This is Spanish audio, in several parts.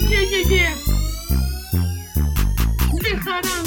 Yeah, yeah, yeah. Dejarán huella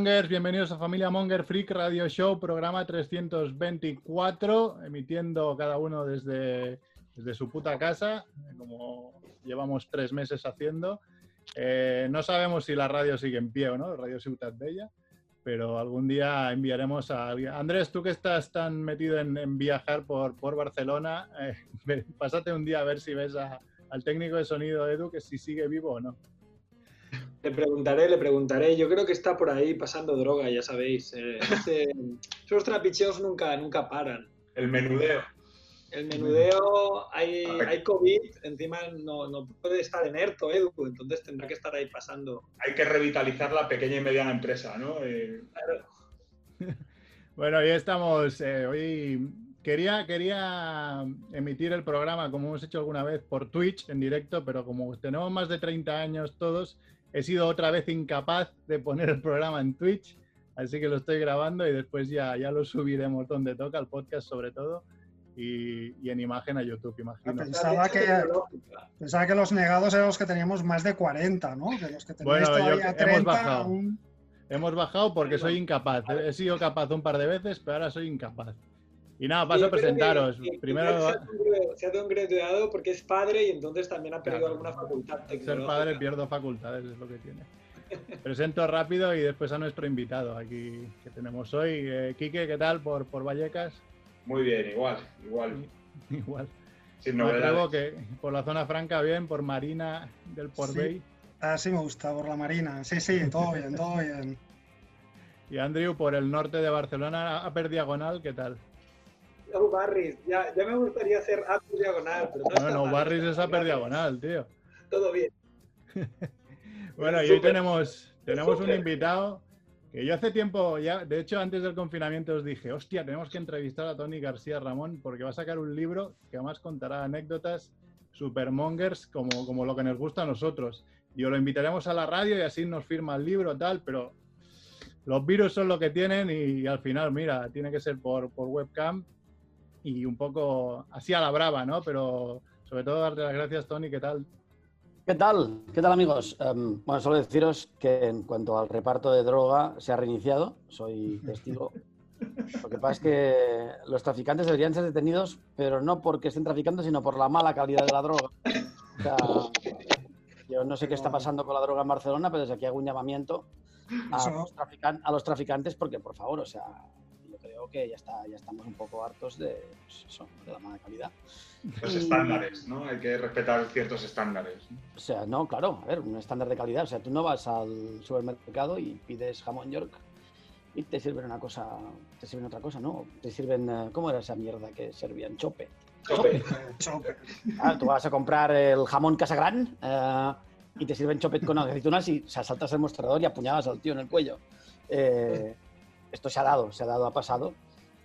Mongers, bienvenidos a Familia Monger Freak Radio Show, programa 324, emitiendo cada uno desde, desde su puta casa, como llevamos tres meses haciendo. Eh, no sabemos si la radio sigue en pie o no, Radio Ciutat Bella, pero algún día enviaremos a alguien. Andrés, tú que estás tan metido en, en viajar por, por Barcelona, eh, pásate un día a ver si ves a- al técnico de sonido Edu, que si sigue vivo o no. Le preguntaré, le preguntaré. Yo creo que está por ahí pasando droga, ya sabéis. Eh, este- esos trapicheos nunca, nunca paran. El menudeo. El menudeo, hay, hay COVID, encima no, no puede estar en ERTO, Edu, entonces tendrá que estar ahí pasando. Hay que revitalizar la pequeña y mediana empresa, ¿no? Eh, Bueno, hoy estamos. eh, hoy quería, quería emitir el programa, como hemos hecho alguna vez, por Twitch en directo, pero como tenemos más de 30 años todos, he sido otra vez incapaz de poner el programa en Twitch. Así que lo estoy grabando y después ya, ya lo subiremos donde toca, el podcast sobre todo, y, y en imagen a YouTube, imagino. Pensaba que, pensaba que los negados eran los que teníamos más de 40, ¿no? Que los que Bueno, yo- todavía hemos 30 bajado. Hemos bajado porque soy incapaz. He sido capaz un par de veces, pero ahora soy incapaz. Y nada, paso a presentaros. Primero, Se ha se ha downgradeado porque es padre y entonces también ha perdido Claro. alguna facultad ser padre pierdo facultades, es lo que tiene. Presento rápido y después a nuestro invitado aquí que tenemos hoy. Eh, Quique, ¿qué tal por, por Vallecas? muy bien, igual, igual. Igual. Sin novedades. que por la zona franca bien, por Marina del Sí. Bay. Ah, sí me gusta, por la Marina. Sí, sí, todo bien, todo bien. Y Andrew por el norte de Barcelona, a per diagonal, ¿qué tal? Barris, ya, ya me gustaría hacer upper diagonal, pero no Bueno, mal, Barris es a mal, per Barris. diadagonal, tío. Todo bien. Bueno, y hoy tenemos, tenemos un invitado que yo hace tiempo, ya, de hecho antes del confinamiento os dije, hostia, tenemos que entrevistar a Tony García Ramón porque va a sacar un libro que además contará anécdotas supermongers como, como lo que nos gusta a nosotros. Y os lo invitaremos a la radio y así nos firma el libro, tal, pero los virus son lo que tienen y, al final, mira, tiene que ser por, por webcam y un poco así a la brava, ¿no? Pero sobre todo darte las gracias, Tony, ¿qué tal? ¿Qué tal? ¿Qué tal amigos? Em, bueno, solo deciros que en cuanto al reparto de droga se ha reiniciado, soy testigo. Lo que pasa es que los traficantes deberían ser detenidos, pero no porque estén traficando, sino por la mala calidad de la droga. O sea, yo no sé qué está pasando con la droga en Barcelona, pero desde aquí hago un llamamiento a, los, trafican- a los traficantes porque, por favor, o sea, creo que ya, está, ya estamos un poco hartos de, pues, eso, de la mala calidad. Los Y- estándares, ¿no? Hay que respetar ciertos estándares. O sea, no, claro, a ver, un estándar de calidad. O sea, tú no vas al supermercado y pides jamón York y te sirven una cosa, te sirven otra cosa, ¿no? Te sirven, eh, ¿cómo era esa mierda que servían? Chope. Chope. Chope. Ah, tú vas a comprar el jamón Casagrán eh, y te sirven chopet con aceitunas y o sea, saltas el mostrador y apuñalas al tío en el cuello. Eh, esto se ha dado, se ha dado, ha pasado.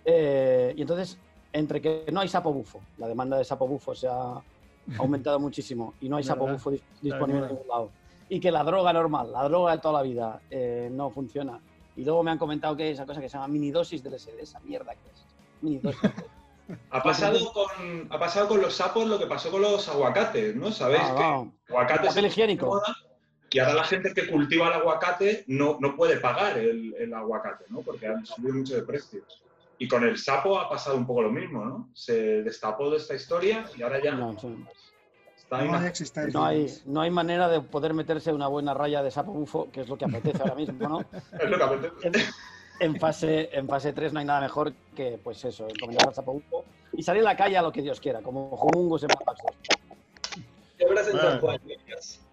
Eh, y entonces, entre que no hay sapo bufo, la demanda de sapo bufo se ha aumentado muchísimo y no hay sapo bufo dis- disponible en ningún lado. Y que la droga normal, la droga de toda la vida, eh, no funciona. Y luego me han comentado que esa cosa que se llama mini dosis de LSD, esa mierda que es. Mini dosis. Ha pasado, con, ha pasado con los sapos lo que pasó con los aguacates, ¿no? Sabéis Ah, que vamos. aguacates Papel higiénico. moda y ahora la gente que cultiva el aguacate no, no puede pagar el, el aguacate, ¿no? Porque han subido mucho de precios. Y con el sapo ha pasado un poco lo mismo, ¿no? Se destapó de esta historia y ahora ya No, sí. está No existencia. No hay, no hay manera de poder meterse una buena raya de sapo bufo, que es lo que apetece ahora mismo, ¿no? es lo que apetece. En, en fase, en fase 3 no hay nada mejor que, pues eso, encomendar al sapo bufo y salir a la calle a lo que Dios quiera, como jumungus en Mad Max 2. Quebras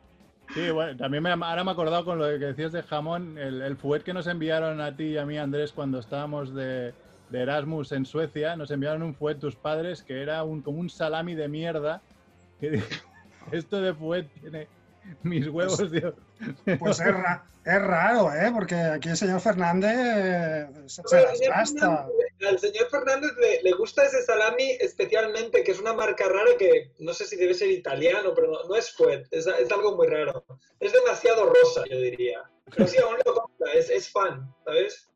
Sí, bueno, también me, ahora me he acordado con lo que decías de jamón, el, el que nos enviaron a ti y a mí, Andrés, cuando estábamos de, de Erasmus en Suecia, nos enviaron un fuet tus padres que era un, como un salami de mierda. Que esto de fuet tiene mis huevos, tío. Pues es, ra- es raro, ¿eh? Porque aquí el señor Fernández se, las señor gasta. Fernández- Al señor Fernández le, le gusta ese salami especialmente, que es una marca rara que no sé si debe ser italiano, pero no, no es fuet, es, es algo muy raro. Es demasiado rosa, yo diría. Pero sí, aún lo compra, es, es fan, ¿sabes?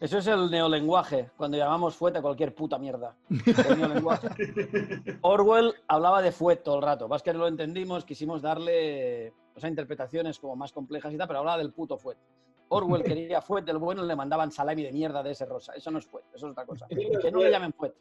Eso es el neolenguaje, cuando llamamos fuete a cualquier puta mierda. El neolenguaje. Orwell hablaba de fuet todo el rato. Más que no lo entendimos, quisimos darle o sea, interpretaciones como más complejas y tal, pero hablaba del puto fuet. Orwell quería fuet del bueno le mandaban salami de mierda de ese rosa. Eso no es fuet, eso es otra cosa. Que no le llamen fuet.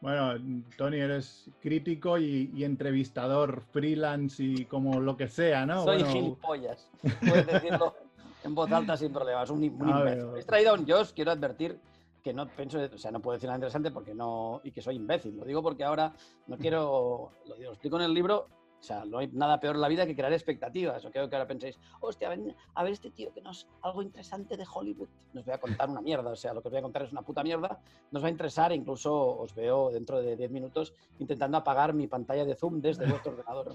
Bueno, Tony, eres crítico y, y entrevistador freelance y como lo que sea, ¿no? Soy Bueno, gilipollas. Puedes decirlo en voz alta sin problemas. Un, un imbécil. He traído a un Josh, quiero advertir que no pienso, o sea, no puedo decir nada interesante porque no, y que soy imbécil. Lo digo porque ahora no quiero, lo, digo, lo explico en el libro, o sea, no hay nada peor en la vida que crear expectativas. O creo que ahora penséis, hostia, ven, a ver este tío que nos, algo interesante de Hollywood. Nos voy a contar una mierda, o sea, lo que os voy a contar es una puta mierda. Nos va a interesar, incluso os veo dentro de 10 minutos intentando apagar mi pantalla de Zoom desde vuestro ordenador.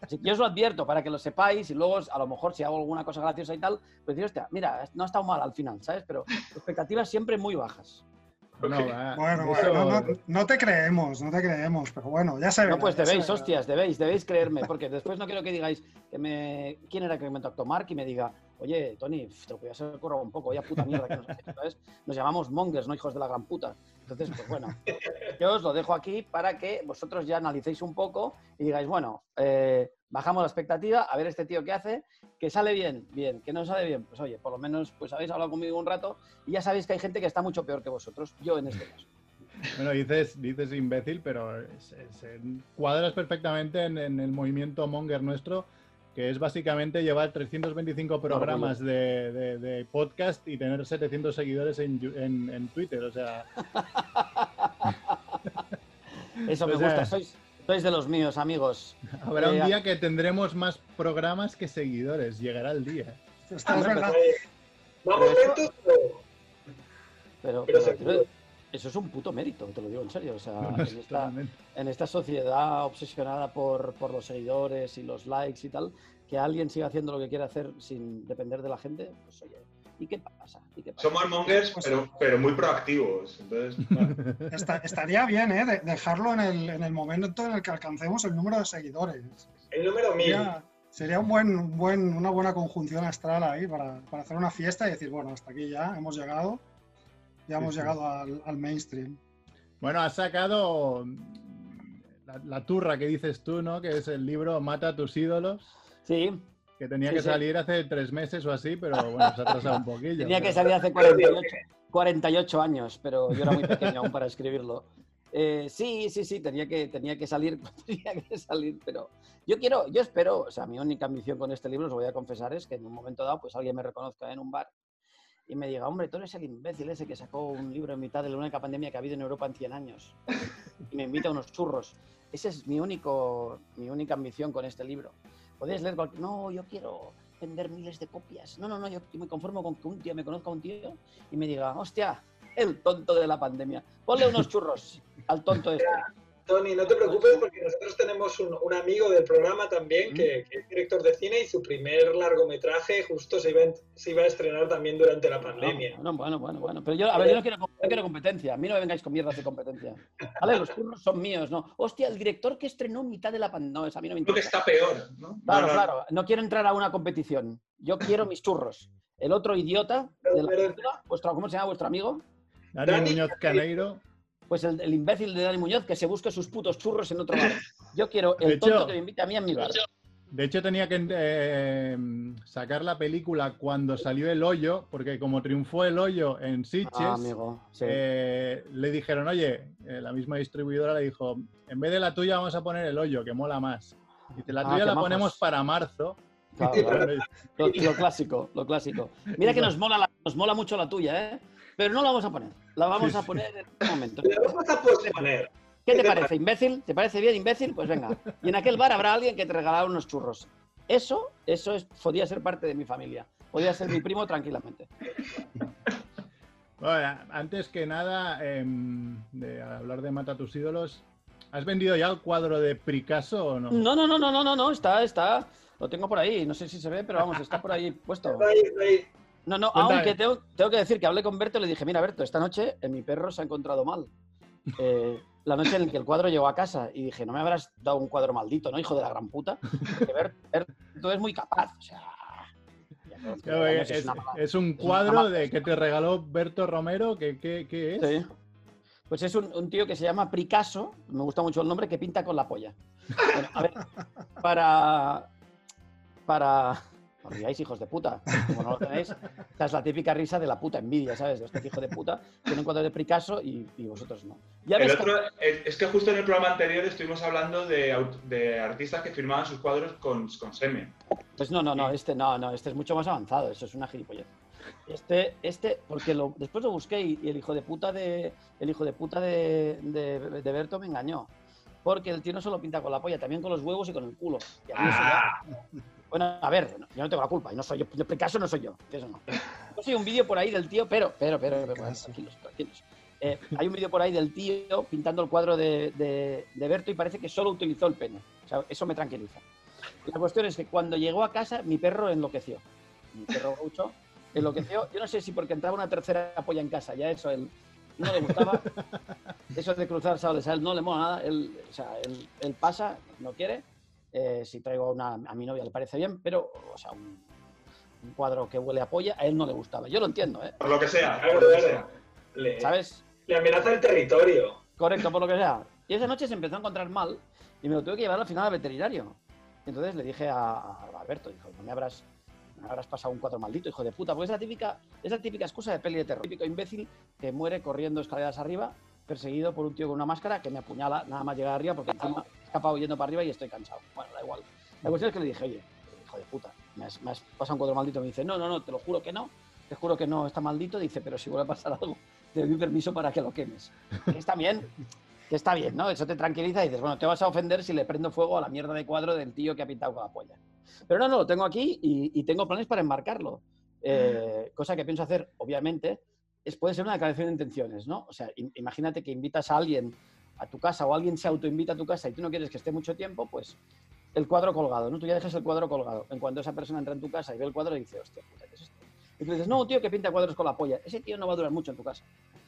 Así que yo os lo advierto para que lo sepáis y luego a lo mejor si hago alguna cosa graciosa y tal, pues decir, hostia, mira, no ha estado mal al final, ¿sabes? Pero expectativas siempre muy bajas. No, va, Bueno, eso- bueno, no, no te creemos, no te creemos, pero bueno, ya se No, pues debéis, hostias, debéis, debéis creerme, porque después no quiero que digáis que me... quién era que me contactó Mark y me diga, oye, Tony, te lo podías haber un poco, ya puta mierda que nos ¿sabes? Nos llamamos mongers, no hijos de la gran puta. Entonces, pues bueno, yo os lo dejo aquí para que vosotros ya analicéis un poco y digáis, bueno, eh, bajamos la expectativa, a ver este tío qué hace, que sale bien, bien, que no sale bien, pues oye, por lo menos pues habéis hablado conmigo un rato y ya sabéis que hay gente que está mucho peor que vosotros, yo en este caso. Bueno, dices, dices imbécil, pero se, se cuadras perfectamente en, en el movimiento Monger nuestro, que es básicamente llevar 325 programas de, de- de podcast y tener 700 seguidores en, en- en Twitter. O sea, Eso me O sea- gusta, sois, sois de los míos, amigos. habrá Eh, un día que tendremos más programas que seguidores. Llegará el día. Es verdad. Vamos Pero lentos, pero, eso es un puto mérito, te lo digo en serio. O sea, No, no, en, esta, en esta sociedad obsesionada por, por los seguidores y los likes y tal, que alguien siga haciendo lo que quiere hacer sin depender de la gente, pues oye, ¿y qué pasa? ¿Y qué pasa? Somos mongers, pero, pero muy proactivos. Entonces, claro. Está- estaría bien, ¿eh? de- dejarlo en el, en el momento en el que alcancemos el número de seguidores. el número 1000. Sería, sería un buen, un buen, una buena conjunción astral ahí para, para hacer una fiesta y decir, bueno, hasta aquí ya hemos llegado, ya hemos Sí, sí. llegado al, al mainstream. Bueno, has sacado la, la turra que dices tú, ¿no? Que es el libro Mata a tus ídolos, Sí, que tenía Sí, que sí. salir hace tres meses o así, pero bueno, se ha atrasado un poquillo. tenía que pero- salir hace 48, 48 años, pero yo era muy pequeño aún para escribirlo. Eh, sí, sí, sí, tenía que, tenía que salir, tenía que salir, pero yo quiero, yo espero, o sea, mi única ambición con este libro, os voy a confesar, es que en un momento dado, pues alguien me reconozca en un bar y me diga, hombre, tú eres el imbécil ese que sacó un libro en mitad de la única pandemia que ha habido en Europa en 100 años y me invita a unos churros. Esa es mi, único, mi única ambición con este libro. Podéis leer cualquier... No, yo quiero vender miles de copias. No, no, no, yo me conformo con que un tío me conozca a un tío y me diga, hostia, el tonto de la pandemia. Ponle unos churros al tonto este. Tony, no te preocupes porque nosotros tenemos un, un amigo del programa también que, que es director de cine y su primer largometraje justo se iba, a- se iba a estrenar también durante la pandemia. Bueno, bueno, bueno, bueno. Pero yo, a ver, yo no quiero, yo quiero competencia. A mí no me vengáis con mierdas de competencia. Vale, los churros son míos, ¿no? Hostia, el director que estrenó en mitad de la pandemia. No, eso a mí no me Creo que interesa. está peor, ¿no? Claro, No, no, claro. No quiero entrar a una competición. Yo quiero mis churros. El otro idiota de la Pero- película, vuestro, ¿cómo se llama vuestro amigo? Dani Dani- Muñoz Caneiro. Pues el, el imbécil de Dani Muñoz que se busque sus putos churros en otro bar. Yo quiero el hecho- tonto que me invite a mí a mi bar. De hecho, tenía que eh, sacar la película cuando salió El Hoyo, porque como triunfó El Hoyo en Sitges, Ah, amigo. Sí. eh, le dijeron, oye, eh, la misma distribuidora le dijo, en vez de la tuya vamos a poner El Hoyo, que mola más. Dice, la Ah, tuya la majos. ponemos para marzo. Claro, claro. Lo, lo clásico, lo clásico. Mira que nos mola, la- nos mola mucho la tuya, ¿eh? Pero no la vamos a poner. La vamos Sí, a sí. poner en un momento. Le vamos a posponer. ¿Qué te parece, imbécil? ¿Te parece bien, imbécil? Pues venga. Y en aquel bar habrá alguien que te regalará unos churros. Eso, eso es, podía ser parte de mi familia. Podía ser mi primo tranquilamente. Bueno, Bueno, antes que nada, em, de hablar de Mata a tus ídolos, ¿has vendido ya el cuadro de Picasso o no? No, no, no, no, no, no, no, está, está. Lo tengo por ahí, no sé si se ve, pero vamos, está por ahí puesto. Está ahí, está ahí. No, no, aunque tengo, tengo que decir que hablé con Berto y le dije, mira, Berto, esta noche eh, mi perro se ha encontrado mal. Eh, la noche en la que el cuadro llegó a casa y dije, no me habrás dado un cuadro maldito, ¿no, hijo de la gran puta? Porque Berto es muy capaz, o sea... vamos, es, una mala- es un cuadro de que te regaló Berto Romero, que, que- ¿qué es? Sí. Pues es un, un tío que se llama Picasso, me gusta mucho el nombre, que pinta con la polla. Bueno, a ver, para. Para. No os riáis, hijos de puta. Como no lo tenéis, esta es la típica risa de la puta envidia, ¿sabes? De este hijo de puta tiene un cuadro de Picasso y, y vosotros no. Ya El que- es que justo en el programa anterior estuvimos hablando de, artistas que firmaban sus cuadros con, con semen. Pues no, no, no, este no, no, este es mucho más avanzado, eso es una gilipollez. Este, este, porque lo, después lo busqué y, y el hijo de puta de el hijo de puta de, de, de Berto me engañó. Porque el tío no solo pinta con la polla, también con los huevos y con el culo. Y a mí eso ya- Ah, Bueno, a ver, yo no tengo la culpa, y no soy yo, de Picasso no soy yo, eso no. Yo soy un vídeo por ahí del tío, pero, pero, pero, pero, bueno, tranquilos, tranquilos. Eh, hay un vídeo por ahí del tío pintando el cuadro de, de, de Berto y parece que solo utilizó el pene. O sea, eso me tranquiliza. La cuestión es que cuando llegó a casa, mi perro enloqueció. Mi perro Gaucho enloqueció. Yo no sé si porque entraba una tercera polla en casa, ya eso él no le gustaba. Eso de cruzar sables a él no le mola nada. Él, o sea, él, él pasa, no quiere. Eh, si traigo una, a mi novia le parece bien, pero, o sea, un, un cuadro que huele a polla, a él no le gustaba. Yo lo entiendo, ¿eh? por lo que sea, por lo que sea. Le, ¿Sabes? le amenaza el territorio. Correcto, por lo que sea. Y esa noche se empezó a encontrar mal y me lo tuve que llevar al final al veterinario. Entonces le dije a, a Alberto, dijo, no me habrás, no me habrás pasado un cuadro maldito, hijo de puta, porque es la típica, es la típica excusa de peli de terror. Típico imbécil que muere corriendo escaleras arriba, perseguido por un tío con una máscara que me apuñala nada más llegar arriba porque encima escapado yendo para arriba y estoy cansado. Bueno, da igual. La cuestión es que le dije, oye, hijo de puta, me has, me has pasado un cuadro maldito. Me dice, no, no, no, te lo juro que no, te juro que no está maldito. Dice, pero si vuelve a pasar algo, te doy permiso para que lo quemes. Que está bien, que está bien, ¿no? Eso te tranquiliza y dices, bueno, te vas a ofender si le prendo fuego a la mierda de cuadro del tío que ha pintado con la polla. Pero no, no, lo tengo aquí y, y tengo planes para embarcarlo. Eh, cosa que pienso hacer, obviamente, es, puede ser una declaración de intenciones, ¿no? O sea, im- imagínate que invitas a alguien a tu casa o alguien se autoinvita a tu casa y tú no quieres que esté mucho tiempo, pues el cuadro colgado, ¿no? Tú ya dejas el cuadro colgado. En cuanto esa persona entra en tu casa y ve el cuadro, dice, hostia, puta, ¿qué es esto? Y tú dices, no, tío, que pinta cuadros con la polla. Ese tío no va a durar mucho en tu casa.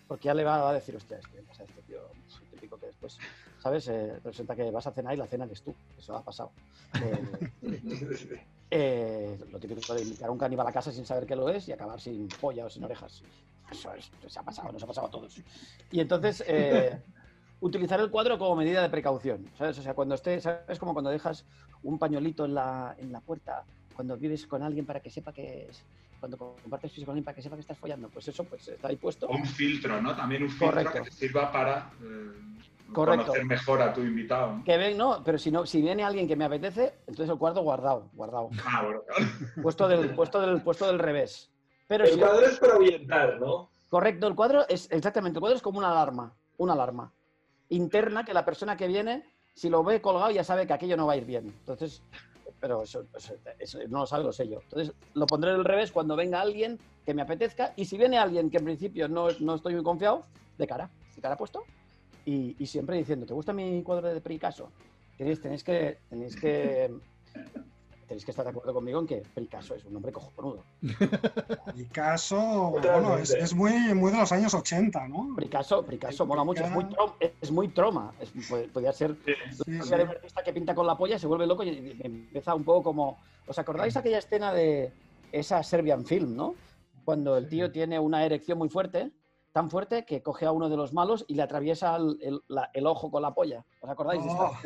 Porque ya le va, a decir, hostia, este, pasa este tío, es el típico que después, ¿sabes? Eh, resulta que vas a cenar y la cena eres tú. Eso ha pasado. Eh, eh, lo típico de invitar a un caníbal a casa sin saber que lo es y acabar sin polla o sin orejas. Eso es, se ha pasado, nos ha pasado a todos. Y entonces, eh, utilizar el cuadro como medida de precaución, ¿sabes? O sea, cuando estés, ¿sabes? Como cuando dejas un pañuelito en la, en la puerta, cuando vives con alguien para que sepa que es, cuando compartes piso con alguien para que sepa que estás follando, pues eso pues está ahí puesto. Un filtro, ¿no? También un filtro Correcto. que te sirva para eh, Correcto. conocer mejor a tu invitado. ¿no? Que ven, no, pero si no, si viene alguien que me apetece, entonces el cuadro guardado, guardado. Ah, bueno, Puesto del, puesto del, puesto del revés. Pero El si- cuadro es para ahuyentar, ¿no? Correcto, el cuadro es exactamente, el cuadro es como una alarma, una alarma interna que la persona que viene, si lo ve colgado, ya sabe que aquello no va a ir bien. Entonces, pero eso, no lo sabe, lo sé yo. Entonces, lo pondré del revés cuando venga alguien que me apetezca y si viene alguien que en principio no, no estoy muy confiado, de cara, de cara puesto y, y siempre diciendo, ¿te gusta mi cuadro de Picasso? Tenéis, tenéis que, tenéis que, tenéis que estar de acuerdo conmigo en que Picasso es un nombre cojonudo. Picasso, bueno, es, es muy, muy de los años 80, ¿no? Picasso, Picasso mola mucho, es muy, trom- es muy troma. Es, podría ser Sí, la sí. de un artista que pinta con la polla, se vuelve loco y empieza un poco como. ¿Os acordáis aquella escena de esa Serbian Film, no? Cuando el tío tiene una erección muy fuerte, tan fuerte que coge a uno de los malos y le atraviesa el, el- la- el ojo con la polla. ¿Os acordáis? de esta- Oh.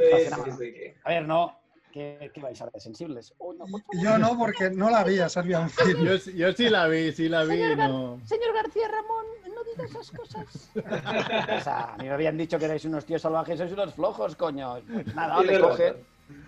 Sí, sí, sí, A ver, no. ¿Qué, qué vais a ver? ¿Sensibles? No. Yo no, porque no la vi a Serbian Film. Yo, sí- yo sí la vi, sí la vi. Señor Gar- No. Señor García Ramón, no diga esas cosas. O sea, a mí me habían dicho que erais unos tíos salvajes, sois unos flojos, coño. Nada, te coge.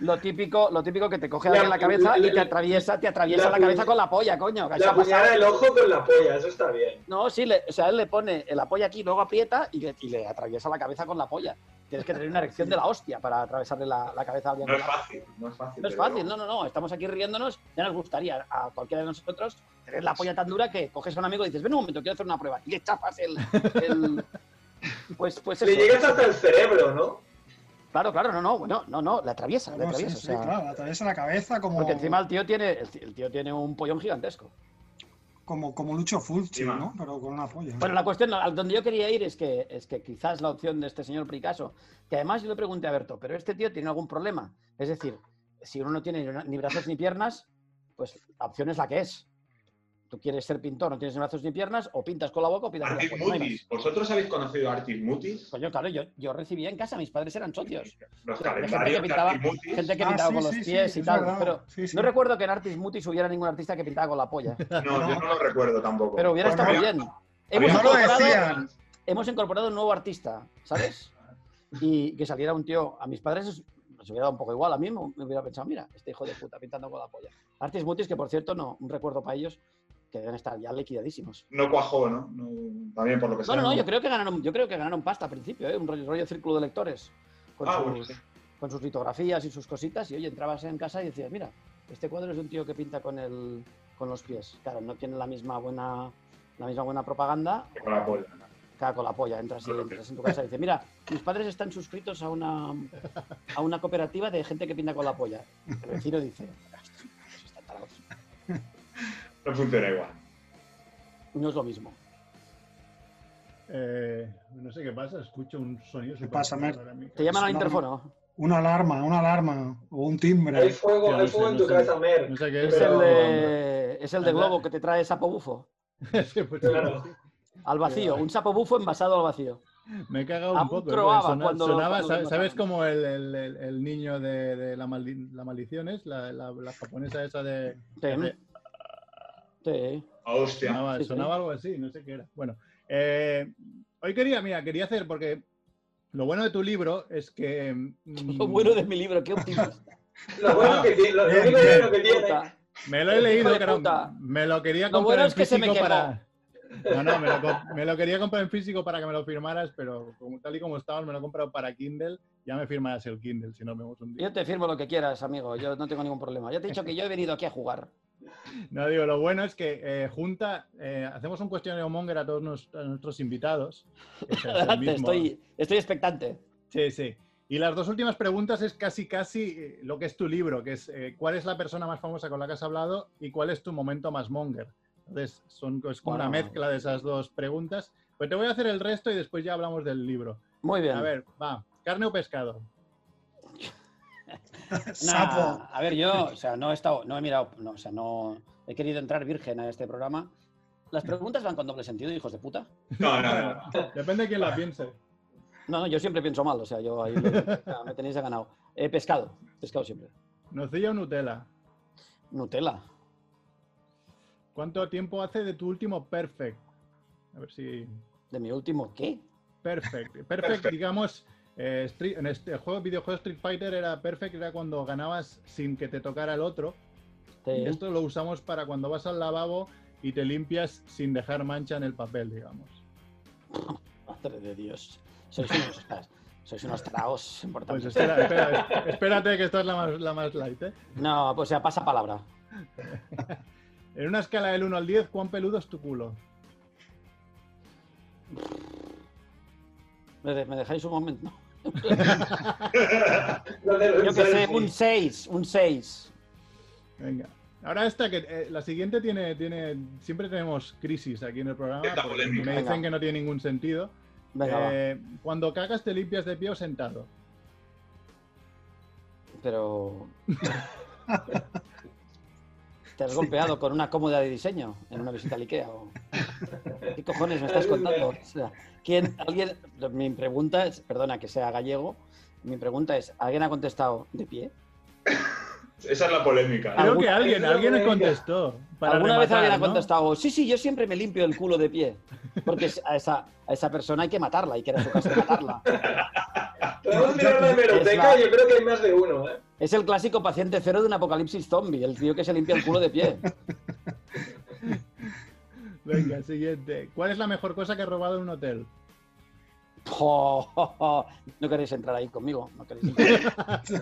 Lo típico, lo típico que te coge La- alguien la cabeza y la- te atraviesa, te atraviesa la la cabeza con la polla, coño. que Le eso ha pasado. apuñala el ojo con la polla, eso está bien. No, sí, le- o sea, él le pone la polla aquí, luego aprieta y le, y le atraviesa la cabeza con la polla. Tienes que tener una erección de la hostia para atravesarle la, la cabeza a alguien. no es fácil. No es fácil. No es fácil, no, no, no. Estamos aquí riéndonos. Ya nos gustaría a cualquiera de nosotros Tienes la polla tan dura que coges a un amigo y dices, ven un momento, quiero hacer una prueba. Y le chapas el. el- Pues, pues Le eso. llegas hasta el cerebro, ¿no? Claro, claro, no, no, bueno, no, no, la atraviesa, la No, sí, atraviesa. sí, o sea, claro, atraviesa la cabeza como, Porque encima el tío tiene, el tío- tiene un pollón gigantesco. como, como Lucho Fulci. ¿no? Pero con una polla. Bueno, la cuestión, a donde yo quería ir es que, es que quizás la opción de este señor Picasso, que además yo le pregunté a Berto, pero este tío tiene algún problema. Es decir, si uno no tiene ni brazos ni piernas, pues la opción es la que es. Tú quieres ser pintor, no tienes ni brazos ni piernas, o pintas con la boca o pintas con la Artis boca. no Mutis. ¿Vosotros habéis conocido a Artis Mutis? Coño, claro, yo, yo recibía en casa, mis padres eran socios. Los Gente que calendarios de pintaba- Artis Mutis. Gente que Ah, pintaba sí, con los sí, sí, pies y tal, verdad. pero Sí, sí. no recuerdo que en Artis Mutis hubiera ningún artista que pintaba con la polla. No, yo no lo recuerdo tampoco. Pero hubiera Bueno, estado había- bien. Hemos No lo incorporado- decían. hemos incorporado un nuevo artista, ¿sabes? Y que saliera un tío, a mis padres es- les hubiera dado un poco igual, a mí me me hubiera pensado, mira, este hijo de puta pintando con la polla. Artis Mutis, que por cierto, no, un recuerdo para ellos, que deben estar ya liquidadísimos. No cuajó, ¿no? No, También por lo que No, sea. no, no, yo creo que ganaron, yo creo que ganaron pasta al principio, ¿eh? un rollo, rollo círculo de lectores, con, Ah, sus, bueno. con sus litografías y sus cositas, y oye, entrabas en casa y decías, mira, este cuadro es de un tío que pinta con, el, con los pies. Claro, no tiene la misma buena, la misma buena propaganda, Con la polla. Caga con la polla, entras, y- Claro. entras en tu casa y dices, mira, mis padres están suscritos a una, a una cooperativa de gente que pinta con la polla. El vecino dice, "Ostras, están tarados". No funciona igual. no es lo mismo. Eh, no sé qué pasa, escucho un sonido. ¿Qué pasa, Mer? Te llaman al no, interfono. Una alarma, una alarma o un timbre. Hay fuego, no hay fuego en tu cabeza, Mer. No sé qué Es Pero- el de, es el de globo que te trae sapo bufo. Sí, pues, Claro. Al vacío, un sapo bufo envasado al vacío. Me he cagado un poco. ¿eh? croaba Sona- cuando lo- sonaba, cuando lo ¿sabes, mataron. ¿sabes como el, el- niño de, de la, maldi- la maldición es? La, la- la japonesa esa de... Sí. Sí. Ah, Hostia. sonaba, Sí, sí. sonaba algo así, no sé qué era. Bueno, eh, hoy quería, mira, quería hacer, porque lo bueno de tu libro es que... mm, Lo bueno de mi libro, qué optimista. Lo bueno que tiene, lo, lo Bien, bien. bueno que tiene. Me lo he leído, puta. me lo quería Lo comprar bueno en es que se me físico quemó. para... No, no, me lo, me lo quería comprar en físico para que me lo firmaras, pero como, tal y como estabas, me lo he comprado para Kindle. Ya me firmarás el Kindle si nos vemos un día. Yo te firmo lo que quieras, amigo. Yo no tengo ningún problema. Ya te he dicho que yo he venido aquí a jugar. No, digo, lo bueno es que eh, junta, eh, hacemos un cuestionario Monger a todos nos- a nuestros invitados. Adelante, estoy, estoy expectante. Sí, sí. Y las dos últimas preguntas es casi, casi eh, lo que es tu libro, que es eh, cuál es la persona más famosa con la que has hablado y cuál es tu momento más monger. Entonces, son, es como una mezcla de esas dos preguntas. Pues te voy a hacer el resto y después ya hablamos del libro. Muy bien. A ver, va. ¿Carne o pescado? Nah, Sapo. a ver, yo, o sea, no he estado, no he mirado, no, o sea, no he querido entrar virgen a este programa. Las preguntas van con doble sentido, hijos de puta. No, no, no. Depende de quién la piense. No, no, yo siempre pienso mal, o sea, yo ahí me tenéis de ganado. Eh, pescado, pescado siempre. ¿Nocilla o Nutella? Nutella. ¿Cuánto tiempo hace de tu último Perfect? A ver si... De mi último, ¿qué? Perfect. Perfect, Perfect. digamos, eh, Street- en este juego, videojuego Street Fighter era Perfect, era cuando ganabas sin que te tocara el otro. Sí. Y esto lo usamos para cuando vas al lavabo y te limpias sin dejar mancha en el papel, digamos. Madre de Dios. Sois unos, sois unos Pues importantes. espera, espera, es- espérate que esta es la más, la más light, ¿eh? No, pues ya pasa palabra. En una escala del 1 al 10, ¿cuán peludo es tu culo? ¿Me, de- me dejáis un momento? Yo que sé, un 6, un 6. Venga. Ahora esta que eh, la siguiente tiene, tiene. Siempre tenemos crisis aquí en el programa. Porque me dicen Venga. que no tiene ningún sentido. Venga. Eh, cuando cagas, te limpias de pie o sentado. Pero. ¿Te has golpeado con una cómoda de diseño en una visita al IKEA? o- ¿Qué cojones me estás contando? O sea, ¿quién, alguien, mi pregunta es, perdona que sea gallego, mi pregunta es, ¿alguien ha contestado de pie? Esa es la polémica. Creo ¿Alguna que alguien, alguien contestó. para ¿Alguna vez alguien ha contestado, sí, sí, yo siempre me limpio el culo de pie? Porque a esa, a esa persona hay que matarla, hay que ir a su casa matarla. Podemos mirar la hemeroteca la- yo creo que hay más de uno, ¿eh? Es el clásico paciente cero de un apocalipsis zombie, el tío que se limpia el culo de pie. Venga, siguiente. ¿Cuál es la mejor cosa que has robado en un hotel? No queréis entrar ahí conmigo. No queréis entrar.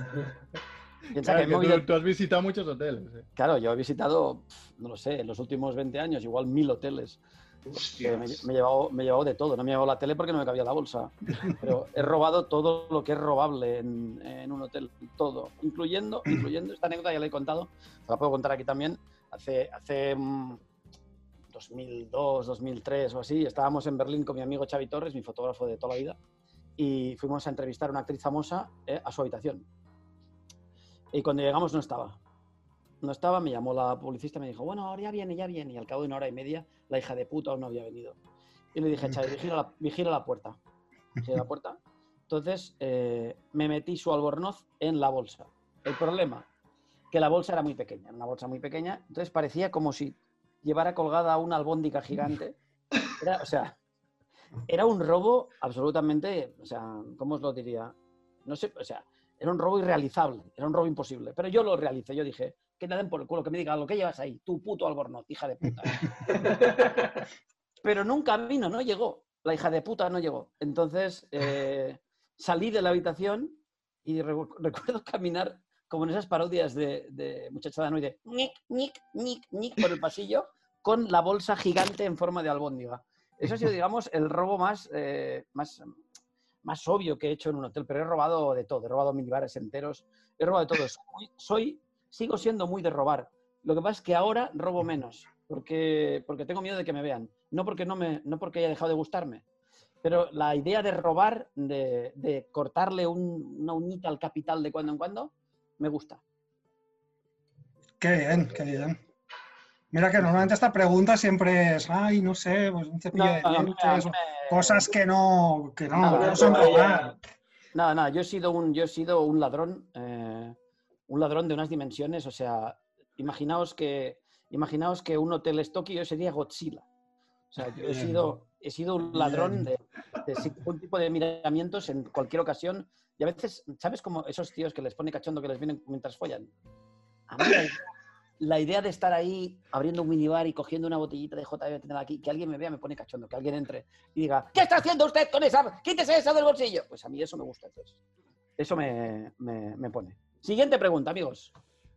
Piensa Claro, que que tú, tú has visitado muchos hoteles. eh. Claro, yo he visitado, no lo sé, en los últimos 20 años, igual mil hoteles. Hostia. me, me he llevado, me he llevado de todo. No me he llevado la tele porque no me cabía la bolsa. Pero he robado todo lo que es robable en, en un hotel. Todo. Incluyendo, incluyendo esta anécdota, ya la he contado. La puedo contar aquí también. Hace, hace mm, 2002, 2003 o así, estábamos en Berlín con mi amigo Xavi Torres, mi fotógrafo de toda la vida. Y fuimos a entrevistar a una actriz famosa eh, a su habitación. Y cuando llegamos no estaba. No estaba, me llamó la publicista y me dijo, bueno, ahora ya viene, ya viene. Y al cabo de una hora y media, la hija de puta aún no había venido. Y le dije, Xavi, vigila la, vigila la puerta. Vigila la puerta. Entonces, eh, me metí su albornoz en la bolsa. El problema, que la bolsa era muy pequeña, una bolsa muy pequeña. Entonces parecía como si llevara colgada una albóndiga gigante. Era, o sea, era un robo absolutamente, o sea, ¿cómo os lo diría? No sé, o sea, era un robo irrealizable, era un robo imposible. Pero yo lo realicé, yo dije, que te den por el culo, que me digan lo que llevas ahí, tu puto albornoz, hija de puta. Pero nunca vino, no llegó. La hija de puta no llegó. Entonces eh, salí de la habitación y re- recuerdo caminar como en esas parodias de, de muchachada ¿no? y de nick, nick, nick, nick por el pasillo con la bolsa gigante en forma de albóndiga. Eso ha sido, digamos, el robo más, eh, más, más obvio que he hecho en un hotel, pero he robado de todo, he robado minibares enteros, he robado de todo. Soy, soy- sigo siendo muy de robar. Lo que pasa es que ahora robo menos, porque, porque tengo miedo de que me vean. No porque, no, me, no porque haya dejado de gustarme, pero la idea de robar, de, de cortarle un- una uñita al capital de cuando en cuando, me gusta. Qué bien, qué bien. Mira que normalmente esta pregunta siempre es, ay, no sé, pues un cepillo No, de no, dientes, mí o me- cosas que no, que no, no son robar. Nada, nada, yo he sido un, yo he sido un ladrón, eh, un ladrón de unas dimensiones, o sea, imaginaos que, imaginaos que un hotel es Tokio, yo sería Godzilla. O sea, yo he sido, he sido un ladrón de, de un tipo de miramientos en cualquier ocasión. Y a veces, ¿sabes cómo esos tíos que les pone cachondo que les vienen mientras follan? A mí la idea, de estar ahí abriendo un minibar y cogiendo una botellita de JB aquí, que alguien me vea me pone cachondo, que alguien entre y diga, ¿qué está haciendo usted con esa? Quítese eso del bolsillo. Pues a mí eso me gusta. Entonces. Eso me, me- me pone. Siguiente pregunta, amigos.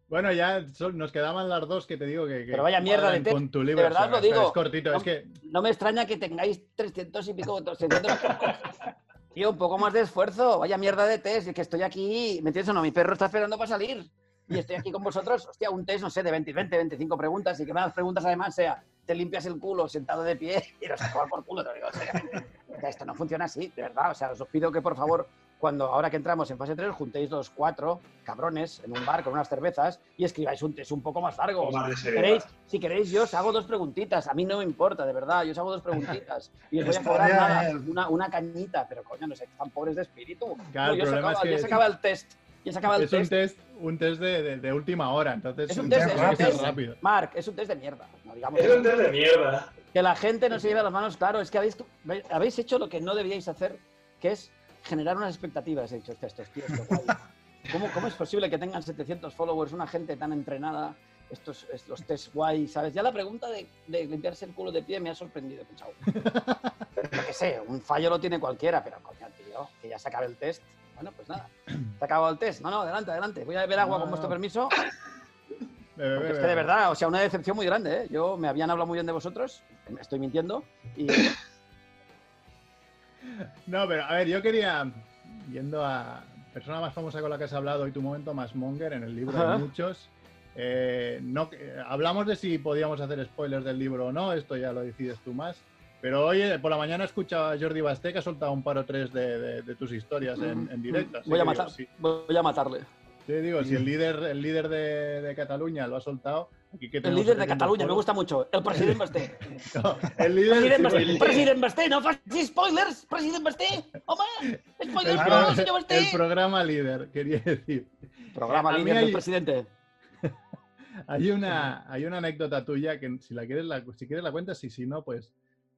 Bueno, ya son- nos quedaban las dos que te digo que. que Pero vaya mierda de Con tu de libro, verdad o sea, os lo digo. Es cortito, No- es que. No me extraña que tengáis 300 y pico, 200. Tío, un poco más de esfuerzo. Vaya mierda de test. Es que estoy aquí. ¿Me entiendes o no? Mi perro está esperando para salir. Y estoy aquí con vosotros. Hostia, un test, no sé, de 20, 20 25 preguntas. Y que más preguntas además sea, te limpias el culo sentado de pie y nos acabas por culo. Te digo. O sea, esto no funciona así, de verdad. O sea, os pido que por favor, cuando ahora que entramos en fase 3, juntéis los cuatro cabrones en un bar con unas cervezas y escribáis un test un poco más largo. O más Si queréis, si queréis, yo os hago dos preguntitas. A mí no me importa, de verdad. Yo os hago dos preguntitas. Y os voy a cobrar nada, una, una cañita. Pero coño, no sé, están pobres de espíritu. Claro, No, el ya, se problema acaba, es que ya se acaba el test. Acaba el Es un test. test, un test de, de- de última hora, entonces Es un test, es un ser test. rápido. Marc, es un test de mierda. No digamos Es un test de mierda. que la gente no se lleve las manos. Claro, es que habéis, habéis hecho lo que no debíais hacer, que es generar unas expectativas. He dicho, estos tíos. ¿Cómo, ¿Cómo es posible que tengan 700 followers, una gente tan entrenada, estos, estos test guay, ¿sabes? Ya la pregunta de, de limpiarse el culo de pie me ha sorprendido, pensado. Yo qué sé, un fallo lo tiene cualquiera, pero coño, tío, que ya se acabe el test. Bueno, pues nada, se ha acabado el test. No, no, adelante, adelante. Voy a beber agua No, con vuestro permiso. Bebe, es que de verdad, o sea, una decepción muy grande, ¿eh? Yo me habían hablado muy bien de vosotros, estoy mintiendo, y No, pero a ver, yo quería, yendo a persona más famosa con la que has hablado y tu momento más monger, en el libro Ajá. hay muchos. eh, no, eh, hablamos de si podíamos hacer spoilers del libro o no, esto ya lo decides tú más. Pero hoy eh, por la mañana he escuchado a Jordi Basté que ha soltado un par o tres de, de- de tus historias en, en directo. voy a matar, digo, sí, voy a matarle. sí, digo, si el líder, el líder de, de Cataluña lo ha soltado, aquí que El líder de 700 Cataluña, me gusta mucho. El presidente Basté. No, el líder, President sí, Basté, el- president Basté, no facis spoilers, president Basté. Home, el, spoilers pro- no, senyor Basté. el programa líder, quería decir. Programa líder hay- del presidente. Hay una, hay una anécdota tuya que si la quieres la, si quieres la cuentas y si no, pues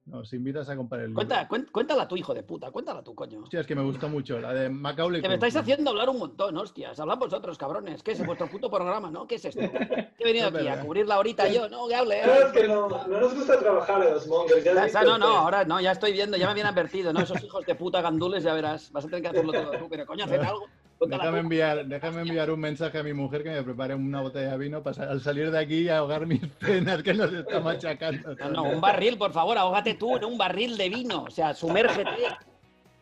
nos invitas a comprar el libro. Cuenta, cuen- cuéntala tú, hijo de puta, cuéntala tú, coño. Hostia, es que me gustó mucho, la de Macaulay Que me estáis haciendo hablar un montón, hostias. Hablad vosotros, cabrones. ¿Qué es vuestro puto programa, no? ¿Qué es esto? He venido Es aquí a verdad. cubrir la horita yo, ¿no? Que hable. Claro, es que no, no nos gusta trabajar a los mongers. Ya Ya no, no, ahora no, ya estoy viendo, ya me habían advertido, ¿no? Esos hijos de puta gandules, ya verás. Vas a tener que hacerlo todo tú, pero coño, haced algo. Déjame enviar, déjame enviar un mensaje a mi mujer que me prepare una botella de vino para al salir de aquí y ahogar mis penas que nos está machacando. No, no, un barril, por favor, ahógate tú en un barril de vino. O sea, sumérgete.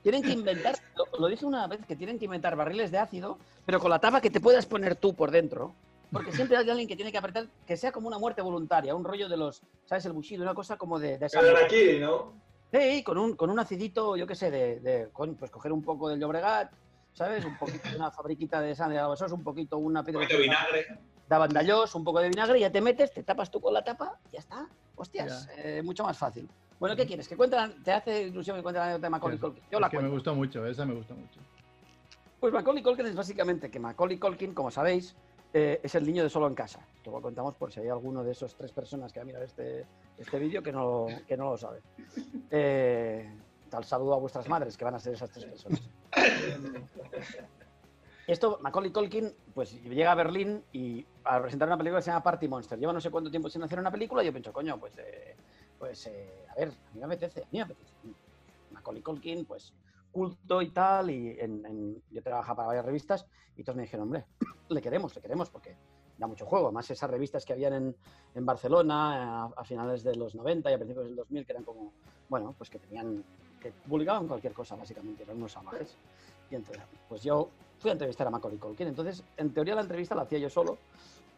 Tienen que inventar, lo, lo dije una vez, que tienen que inventar barriles de ácido, pero con la tapa que te puedas poner tú por dentro. Porque siempre hay alguien que tiene que apretar, que sea como una muerte voluntaria, un rollo de los, ¿sabes? El bushido, una cosa como de... de El Harakiri, ¿no? Sí, con un, con un acidito, yo qué sé, de, de pues coger un poco del Llobregat, ¿sabes? Un poquito de una fabriquita de sangre de albasos, un poquito, una Un piedra poquito de vinagre. de abandallós, un poco de vinagre, ya te metes, te tapas tú con la tapa, y ya está. Hostias, eh, mucho más fácil. Bueno, ¿qué quieres? ¿Que cuente la- ¿Te hace ilusión que cuente la anécdota de Macaulay Culkin? Yo la que me cuento. gustó mucho, esa me gustó mucho. Pues Macaulay Culkin es básicamente que Macaulay Culkin, como sabéis, eh, es el niño de solo en casa. Esto lo contamos por si hay alguno de esos tres personas que va a mirar este, este vídeo que no, que no lo sabe. Eh, tal saludo a vuestras madres, que van a ser esas tres personas. Esto, Macaulay Culkin, pues llega a Berlín y a presentar una película que se llama Party Monster. Lleva no sé cuánto tiempo sin hacer una película y yo pienso, coño, pues, eh, pues eh, a ver, a mí me apetece, a mí me apetece. Macaulay Culkin, pues culto y tal, y yo trabajaba para varias revistas y todos me dijeron, hombre, le queremos, le queremos, porque da mucho juego. Además, esas revistas que habían en, en Barcelona a, a finales de los 90 y a principios del 2000, que eran como, bueno, pues que tenían, que publicaban cualquier cosa, básicamente, eran unos salvajes. Y entonces, pues yo fui a entrevistar a Macaulay Culkin. Entonces, en teoría la entrevista la hacía yo solo,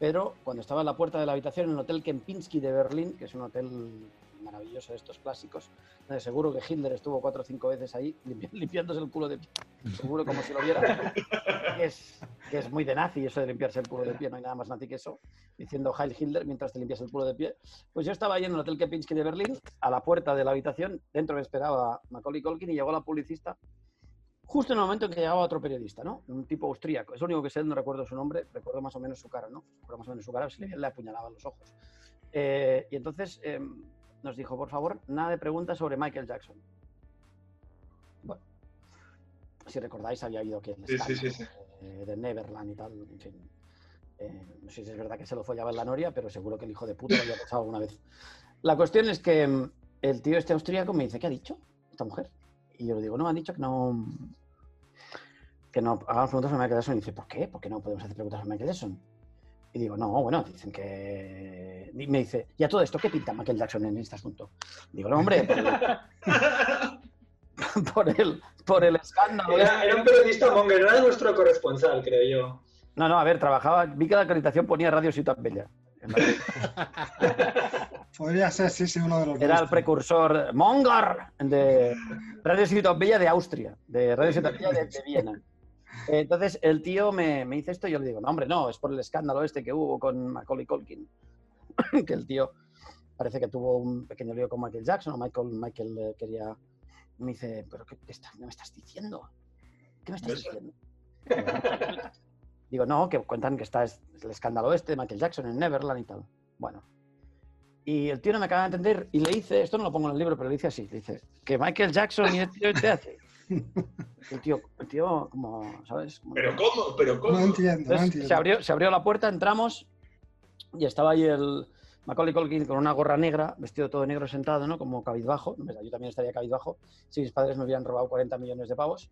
pero cuando estaba en la puerta de la habitación en el Hotel Kempinski de Berlín, que es un hotel maravilloso de estos clásicos, donde seguro que Hitler estuvo cuatro o cinco veces ahí limpi- limpiándose el culo de pie, seguro como si lo viera, que es, que es muy de nazi eso de limpiarse el culo de pie, no hay nada más nazi que eso, diciendo Heil Hitler mientras te limpias el culo de pie. Pues yo estaba ahí en el Hotel Kempinski de Berlín, a la puerta de la habitación, dentro me esperaba Macaulay Culkin y llegó la publicista justo en el momento en que llegaba otro periodista, ¿no? Un tipo austríaco. Es lo único que sé, no recuerdo su nombre, recuerdo más o menos su cara, ¿no? Recuerdo más o menos su cara, si le, le los ojos. Eh, y entonces eh, nos dijo, por favor, nada de preguntas sobre Michael Jackson. Bueno, si recordáis, había habido que el Sí, sí, sí, eh, de Neverland y tal, en fin. Eh, no sé si es verdad que se lo follaba en la noria, pero seguro que el hijo de puta lo había pasado alguna vez. La cuestión es que mm, el tío este austríaco me dice, ¿qué ha dicho esta mujer? Y yo le digo, no, han dicho que no que no hagamos preguntas sobre Michael Jackson. Y dice, ¿por qué? ¿Por qué no podemos hacer preguntas sobre Michael Jackson? Y digo, no, bueno, dicen que... Y me dice, ¿y a todo esto qué pinta Michael Jackson en este asunto? Digo, no, hombre, por el, por el, por el escándalo. Era, era un periodista monger, era nuestro corresponsal, creo yo. No, no, a ver, trabajaba, vi que la acreditación ponía Radio Ciutat Bella. Podría ser, sí, sí, uno de los Era el precursor Monger de Radio Ciutat Bella de Austria, de Radio Ciutat Bella de, de Viena. Entonces el tío me, me dice esto y yo le digo, no, hombre, no, es por el escándalo este que hubo con Macaulay Culkin. que el tío parece que tuvo un pequeño lío con Michael Jackson o Michael, Michael eh, quería... Me dice, ¿pero qué, qué está- qué me estás diciendo? ¿Qué me estás Eso. diciendo? Digo, no, que cuentan que está es- el escándalo este de Michael Jackson en Neverland y tal. Bueno. Y el tío no me acaba de entender y le dice, esto no lo pongo en el libro, pero le dice así, le dice, que Michael Jackson y el tío te hace. El tío, el tío como, ¿sabes? Como- Pero ¿cómo? Pero ¿cómo? No entiendo, no entonces, entiendo. se, abrió, se abrió la puerta, entramos y estaba ahí el Macaulay Culkin con una gorra negra, vestido todo de negro sentado, ¿no? Como cabizbajo. Yo también estaría cabizbajo si mis padres me hubieran robado 40 millones de pavos.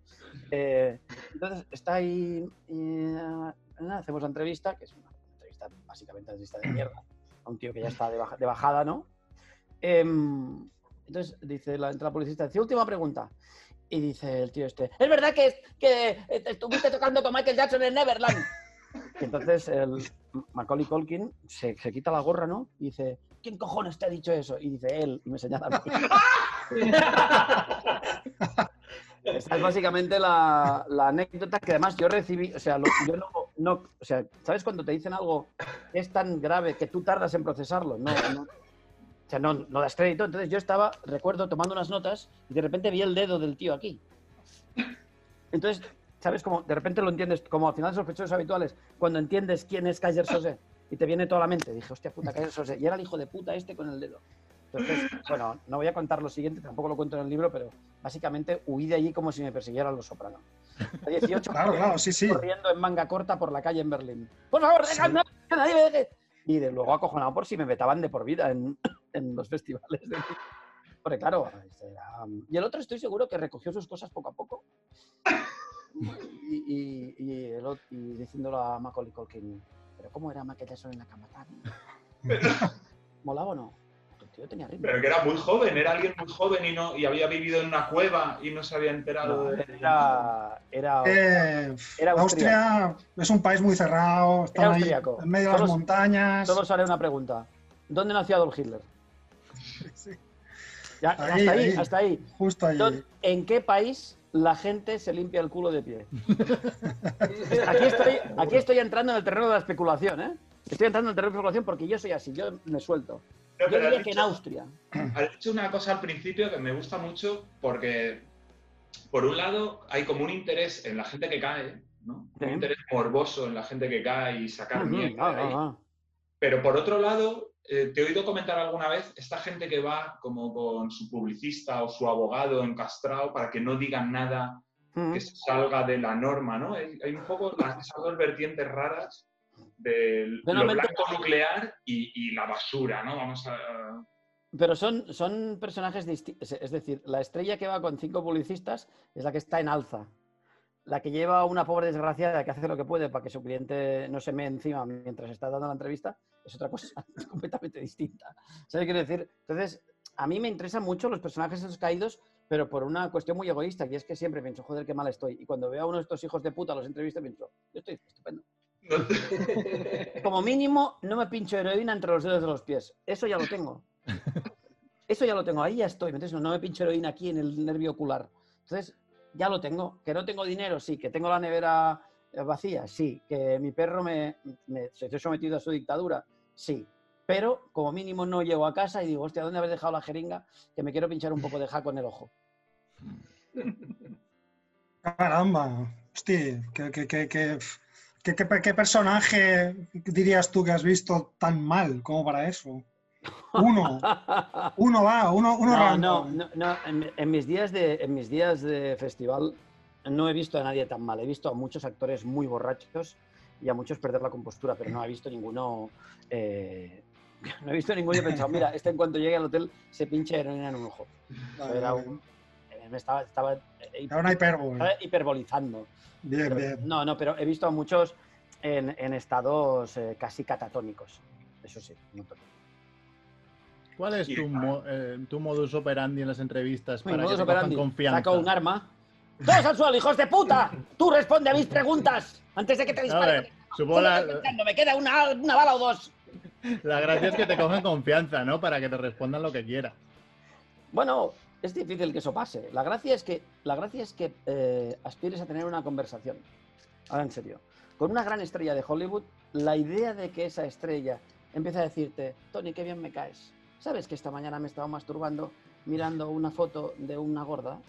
Eh, entonces está ahí, nada, hacemos la entrevista, que es una entrevista, básicamente una entrevista de mierda, a un tío que ya está de, baja- de bajada, ¿no? Em, entonces dice la, entra la publicista, dice, última pregunta. Y dice el tío este, ¿es verdad que, que eh, estuviste tocando con Michael Jackson en Neverland? Y entonces el Macaulay Culkin se, se quita la gorra, ¿no? Y dice, ¿quién cojones te ha dicho eso? Y dice él, y me señala a mí. Esta es básicamente la, la anécdota que además yo recibí, o sea, lo- yo no, no- o sea, ¿sabes cuando te dicen algo que es tan grave que tú tardas en procesarlo? No, no- o sea, no, no das crédito. Entonces yo estaba, recuerdo, tomando unas notas y de repente vi el dedo del tío aquí. Entonces, ¿sabes cómo? De repente lo entiendes, como al final de sospechosos habituales, cuando entiendes quién es Kaiser Sose y te viene toda la mente. Dije, hostia puta, Kaiser Sose. Y era el hijo de puta este con el dedo. Entonces, bueno, no voy a contar lo siguiente, tampoco lo cuento en el libro, pero básicamente huí de allí como si me persiguieran los sopranos. A 18 Claro, claro, sí, sí. corriendo en manga corta por la calle en Berlín. Por favor, Sí. nadie me deje. Y de luego acojonado por si me vetaban de por vida en, en los festivales. de- Porque claro, este era- y el otro estoy seguro que recogió sus cosas poco a poco. Y y, y, el diciéndolo a Macaulay Culkin, pero ¿cómo era Michael Jackson en la cama? ¿Molaba o no? El tío tenía ritmo. Pero que era muy joven, era alguien muy joven y no y había vivido en una cueva y no se había enterado No, de... era, era, Eh, Era Austria es un país muy cerrado, está Era ahí austriaco. en medio de las montañas. Solo os haré una pregunta. ¿Dónde nació Adolf Hitler? Sí, Ya, Ahí, hasta ahí, ahí. hasta ahí. justo allí. ¿Dó- ¿En qué país la gente se limpia el culo de pie? Aquí estoy, aquí estoy entrando en el terreno de la especulación, ¿eh? Estoy entrando en el terreno de la especulación porque yo soy así, yo me suelto. No, Yo diría que en Austria. Has dicho una cosa al principio que me gusta mucho porque, por un lado, hay como un interés en la gente que cae, ¿no? Un interés morboso en la gente que cae y sacar mierda ah, ah, ah. Pero por otro lado, eh, te he oído comentar alguna vez esta gente que va como con su publicista o su abogado encastrado para que no digan nada que se salga de la norma, ¿no? Hay, hay un poco las, esas dos vertientes raras de lo blanco nuclear y, y la basura, ¿no? Vamos a... Pero son, son personajes distintos. Es decir, la estrella que va con cinco publicistas es la que está en alza. La que lleva a una pobre desgraciada que hace lo que puede para que su cliente no se me encima mientras está dando la entrevista es otra cosa es completamente distinta. ¿Sabes qué quiero decir? Entonces, a mí me interesan mucho los personajes esos caídos, pero por una cuestión muy egoísta, y es que siempre pienso, joder, qué mal estoy. Y cuando veo a uno de estos hijos de puta, los entrevisto, pienso, yo estoy estupendo. Como mínimo, no me pincho heroína entre los dedos de los pies. Eso ya lo tengo. Eso ya lo tengo, ahí ya estoy. No me pincho heroína aquí en el nervio ocular. Entonces, ya lo tengo. Que no tengo dinero, sí. Que tengo la nevera vacía, sí. Que mi perro me, se estoy sometido a su dictadura, sí. Pero como mínimo no llego a casa y digo, hostia, ¿dónde habéis dejado la jeringa? Que me quiero pinchar un poco de jaco en el ojo. Caramba, hostia, ¿qué, qué, qué, qué, qué- personaje dirías tú que has visto tan mal como para eso? Uno, uno va, uno, uno No, random. no, no, no, En, en mis días de, en mis días de festival no he visto a nadie tan mal. He visto a muchos actores muy borrachos y a muchos perder la compostura, pero no he visto ninguno. eh, no he visto ninguno y he pensado, mira, este en cuanto llegue al hotel se pincha heroína en un ojo. Vale, Era un- me estaba, estaba, eh, una estaba hiperbolizando. Bien, Pero- bien. no, no, pero he visto a muchos en, en estados eh, casi catatónicos. Eso sí, no te- ¿Cuál es tu, mo- eh, tu modus operandi en las entrevistas Mi para que modus te cojan operandi, confianza? Saco un arma. ¡Todos al suelo, hijos de puta! ¡Tú responde a mis preguntas! Antes de que te A dispare. ver, supongo ¿Cómo la, estás pensando? Me queda una, una bala o dos. la gracia es que te cojan confianza, ¿no? Para que te respondan lo que quieras. Bueno, es difícil que eso pase. La gracia es que, la gracia es que eh, aspires a tener una conversación. Ahora, en serio. Con una gran estrella de Hollywood, la idea de que esa estrella empiece a decirte, Tony, qué bien me caes. ¿Sabes que esta mañana me he estado masturbando mirando una foto de una gorda?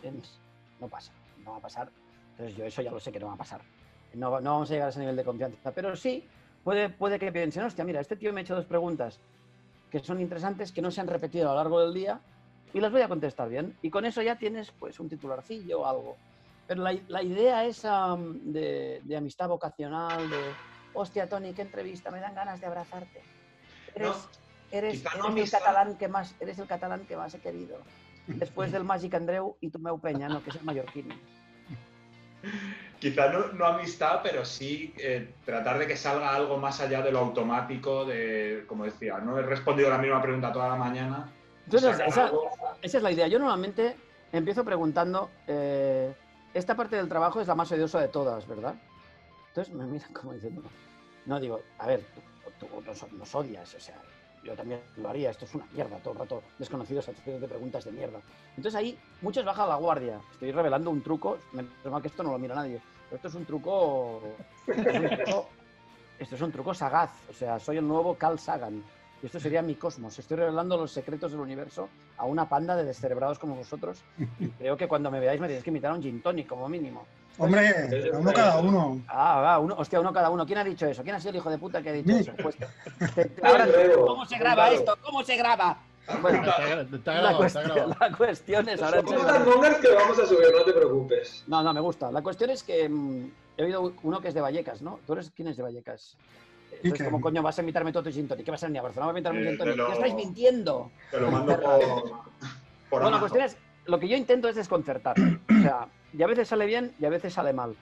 No pasa, no va a pasar. Entonces yo eso ya lo sé que no va a pasar. No, no vamos a llegar a ese nivel de confianza. Pero sí, puede, puede que piensen, hostia, mira, este tío me ha hecho dos preguntas que son interesantes, que no se han repetido a lo largo del día, y las voy a contestar bien. Y con eso ya tienes pues un titularcillo o algo. Pero la, la idea esa mm, de, de amistad vocacional, de, hostia, Tony, qué entrevista, me dan ganas de abrazarte. Eres, No, eres, no eres el catalán que más, eres el catalán que más he querido. Después del Magic Andreu y Tomeu Peña, no, que es el mallorquín. Quizá no, no amistad, pero sí eh, tratar de que salga algo más allá de lo automático, de, como decía, no he respondido la misma pregunta toda la mañana. Entonces, esa, esa es la idea. Yo normalmente empiezo preguntando, eh, esta parte del trabajo es la más odiosa de todas, ¿verdad? Entonces me miran como diciendo, no digo, a ver, tú, tú nos, nos odias, o sea, yo también lo haría, esto es una mierda, todo el rato desconocidos haciendo preguntas de mierda. Entonces ahí muchos bajan la guardia, estoy revelando un truco, menos mal que esto no lo mira nadie, pero esto es un truco, esto es un truco, esto es un truco sagaz, o sea, soy el nuevo Carl Sagan. Y esto sería mi cosmos. Estoy revelando los secretos del universo a una panda de descerebrados como vosotros. Y creo que cuando me veáis me tenéis que invitar a un gin tonic, como mínimo. Hombre, uno cada uno. Ah, va, uno, hostia, uno cada uno. ¿Quién ha dicho eso? ¿Quién ha sido el hijo de puta que ha dicho eso? Pues, te- te- ahora, Andreu, ¿cómo se graba esto? ¿Cómo se graba? Bueno, la cuestión, la cuestión es ahora mongers que lo vamos a subir, no te preocupes. No, no, me gusta. La cuestión es que mm, he oído uno que es de Vallecas, ¿no? ¿Tú eres quién es de Vallecas? Entonces. ¿cómo coño vas a invitarme todo tu gin tonic? ¿Qué vas a venir a Barcelona a invitarme Eh, gin lo- ¡Ya estáis mintiendo! Te lo mando por, por Bueno, cuestión es, lo que yo intento es desconcertar. O sea, y a veces sale bien y a veces sale mal.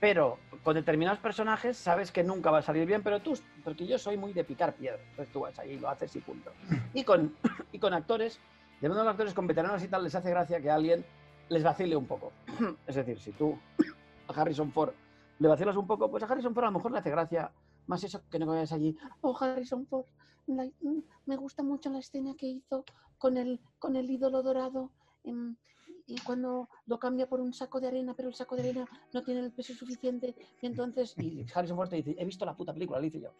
pero con determinados personajes sabes que nunca va a salir bien, pero tú, porque yo soy muy de picar piedra, entonces tú vas ahí, lo haces y punto. Y con, y con actores, de uno de los actores con veteranos y tal, les hace gracia que alguien les vacile un poco. Es decir, si tú a Harrison Ford le vacilas un poco, pues a Harrison Ford a lo mejor le hace gracia más eso que no vayas allí. Oh, Harrison Ford, la- mm, me gusta mucho la escena que hizo con el, con el ídolo dorado. em, y cuando lo cambia por un saco de arena, pero el saco de arena no tiene el peso suficiente. Y entonces, y Harrison Ford te dice, he visto la puta película, le dice yo.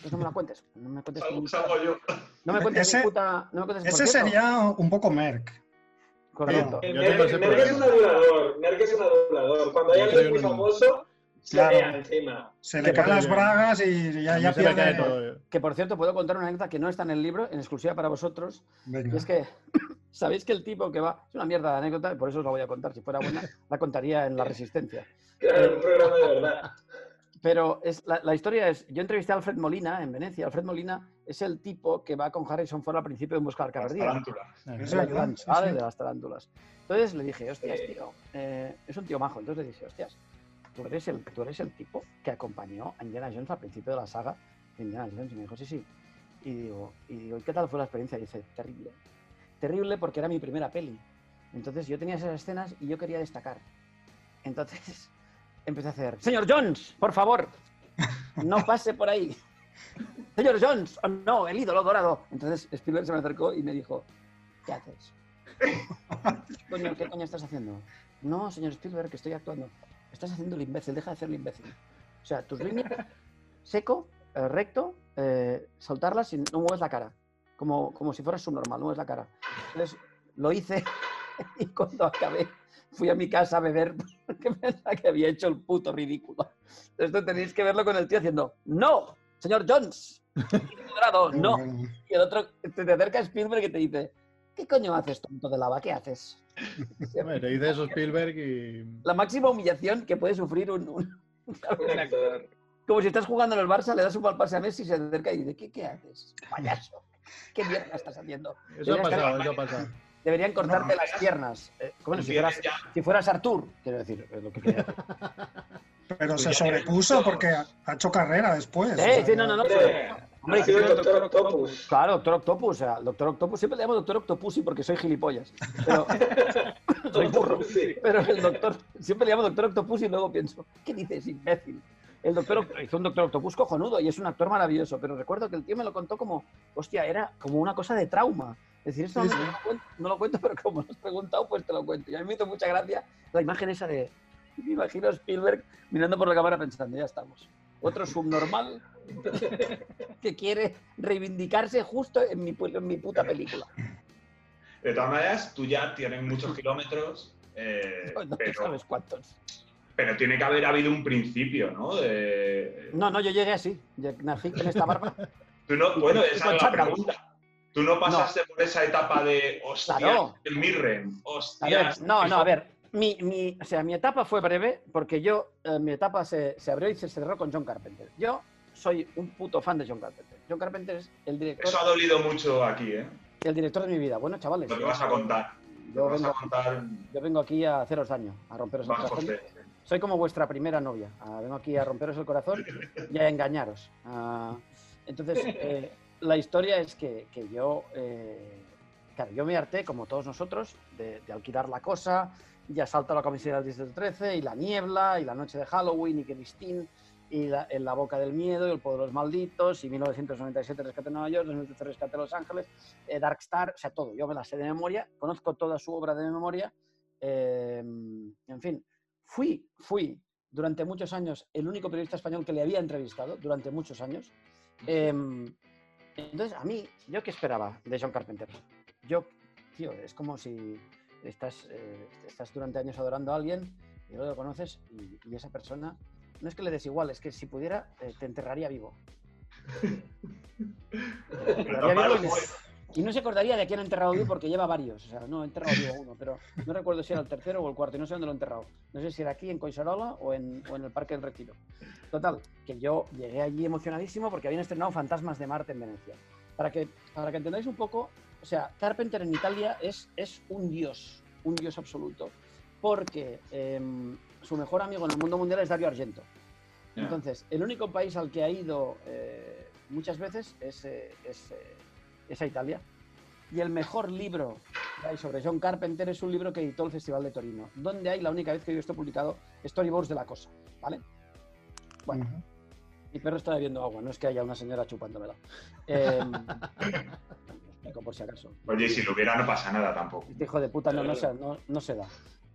Pues no me la cuentes. No me cuentes, Salgo, salgo yo. no me cuentes Ese- puta. No me cuentes, Ese sería un poco Merck. Correcto. Eh, Merck Merck es un adulador. Merck es un adulador. Cuando hay alguien muy un- famoso, se Claro. le encima. Se le caen las bragas y ya, ya me cae pierde. todo. Que por cierto, puedo contar una anécdota que no está en el libro, en exclusiva para vosotros. Y Venga. es que, ¿sabéis que el tipo que va. Es una mierda de anécdota, y por eso os la voy a contar. Si fuera buena, la contaría en La Resistencia. Claro, un programa de verdad. Pero es, la, la historia es: yo entrevisté a Alfred Molina en Venecia. Alfred Molina es el tipo que va con Harrison Ford al principio de Las Perdida. tarántulas. Eh, Es el ayudante, sí, sí. De las tarántulas. Entonces le dije, hostias, Eh. tío, eh, es un tío majo. Entonces le dije, hostias, tú eres, el, tú eres el tipo que acompañó a Indiana Jones al principio de la saga de Indiana Jones. Y me dijo, sí, sí. Y digo, y digo, ¿y qué tal fue la experiencia? Y dice, terrible. Terrible porque era mi primera peli. Entonces yo tenía esas escenas y yo quería destacar. Entonces empecé a hacer, señor Jones, por favor, no pase por ahí. Señor Jones, oh, no, el ídolo dorado. Entonces Spielberg se me acercó y me dijo, ¿qué haces? Coño, ¿qué coño estás haciendo? No, señor Spielberg, que estoy actuando. Estás haciendo el imbécil, deja de hacer el imbécil. O sea, tus líneas, seco, eh, recto, eh, soltarlas y no mueves la cara. Como, como si fueras subnormal, no mueves la cara. Entonces lo hice y cuando acabé fui a mi casa a beber porque pensaba que había hecho el puto ridículo. Esto tenéis que verlo con el tío haciendo, ¡No! ¡Señor Jones! No. Y el otro te, te acerca a Spielberg y te dice, ¿qué coño haces, tonto de lava? ¿Qué haces? Te dice eso Spielberg y. La máxima humillación que puede sufrir un, un- Un actor. Como si estás jugando en el Barça, le das un mal pase a Messi y se acerca y dice, ¿qué, qué haces? Payaso. ¿Qué mierda estás haciendo? Eso ha pasado, eso ha pasado. Deberían cortarte No, las piernas. Eh, bueno, si fueras, si fueras Artur, quiero decir, es lo que quería decir. Pero Pues se sobrepuso porque ha hecho carrera después. Sí, o sea, sí, no, no, no. Hombre, el que- Doctor Octopus. Claro, Doctor Octopus, o sea, Doctor Octopus, siempre le llamo Doctor Octopussy porque soy gilipollas. Pero, soy burro. Sí. Pero el doctor, siempre le llamo Doctor Octopus y luego pienso, ¿qué dices, imbécil? El doctor Oct- hizo un Doctor Octopus cojonudo y es un actor maravilloso, pero recuerdo que el tío me lo contó como, hostia, era como una cosa de trauma. Es decir, esto Sí, no, sí. lo cuento, no lo cuento, pero como lo has preguntado, pues te lo cuento. Y a mí me hizo mucha gracia la imagen esa de, me imagino Spielberg mirando por la cámara pensando, ya estamos. Otro subnormal que quiere reivindicarse justo en mi, en mi puta película. De todas maneras, tú ya tienes muchos kilómetros, eh, No, no pero, sabes cuántos. pero tiene que haber habido un principio, ¿no? De- No, no, yo llegué así. Yo nací con esta barba. Tú no, bueno, esa es la pregunta. Tú no pasaste por esa etapa de hostia, Claro. el Mirren, hostia. no, no, a ver. Mi, mi- o sea, mi etapa fue breve porque yo, eh, mi etapa se, se abrió y se cerró con John Carpenter. Yo soy un puto fan de John Carpenter. John Carpenter es el director, Eso ha dolido mucho aquí, ¿eh? el director de mi vida. Bueno, chavales, Lo que vas a contar. Yo vas a vengo, contar yo vengo aquí a haceros daño, a romperos el corazón. Soy como vuestra primera novia. Ah, vengo aquí a romperos el corazón y a engañaros. Ah, entonces, eh, la historia es que, que yo, eh, claro, yo me harté, como todos nosotros, de, de alquilar la cosa. Ya salta la comisaría del Distrito 13 y la niebla y la noche de Halloween y Christine y la, en la boca del miedo y el poder de los malditos y 1997 rescate en Nueva York, 2013 rescate en Los Ángeles, eh, Dark Star, o sea, todo. Yo me la sé de memoria, conozco toda su obra de memoria. eh, en fin, fui, fui durante muchos años el único periodista español que le había entrevistado, durante muchos años. Em, entonces, a mí, ¿yo qué esperaba de John Carpenter? Yo, tío, es como si estás, eh, estás durante años adorando a alguien y luego lo conoces y, y esa persona, no es que le des igual, es que si pudiera, eh, te enterraría vivo. Te enterraría vivo y, me- y no se acordaría de quién ha enterrado vivo porque lleva varios. O sea, no, he enterrado vivo uno, pero no recuerdo si era el tercero o el cuarto y no sé dónde lo he enterrado. No sé si era aquí, en Coisarola o en, o en el Parque del Retiro. Total, que yo llegué allí emocionadísimo porque habían estrenado Fantasmas de Marte en Venecia. Para que, para que entendáis un poco, o sea, Carpenter en Italia es, es un dios, un dios absoluto. porque em, su mejor amigo en el mundo mundial es Dario Argento. Ya. Entonces, el único país al que ha ido eh, muchas veces es, eh, es, eh, es a Italia. Y el mejor libro que hay sobre John Carpenter es un libro que editó el Festival de Torino, donde hay la única vez que yo he visto publicado Storyboards de la cosa, ¿vale? Bueno, Ujú. mi perro está bebiendo agua, no es que haya una señora chupándomela. Eh, por si acaso. Oye, si lo hubiera no pasa nada tampoco. Este hijo de puta no, no, se, no, no se da.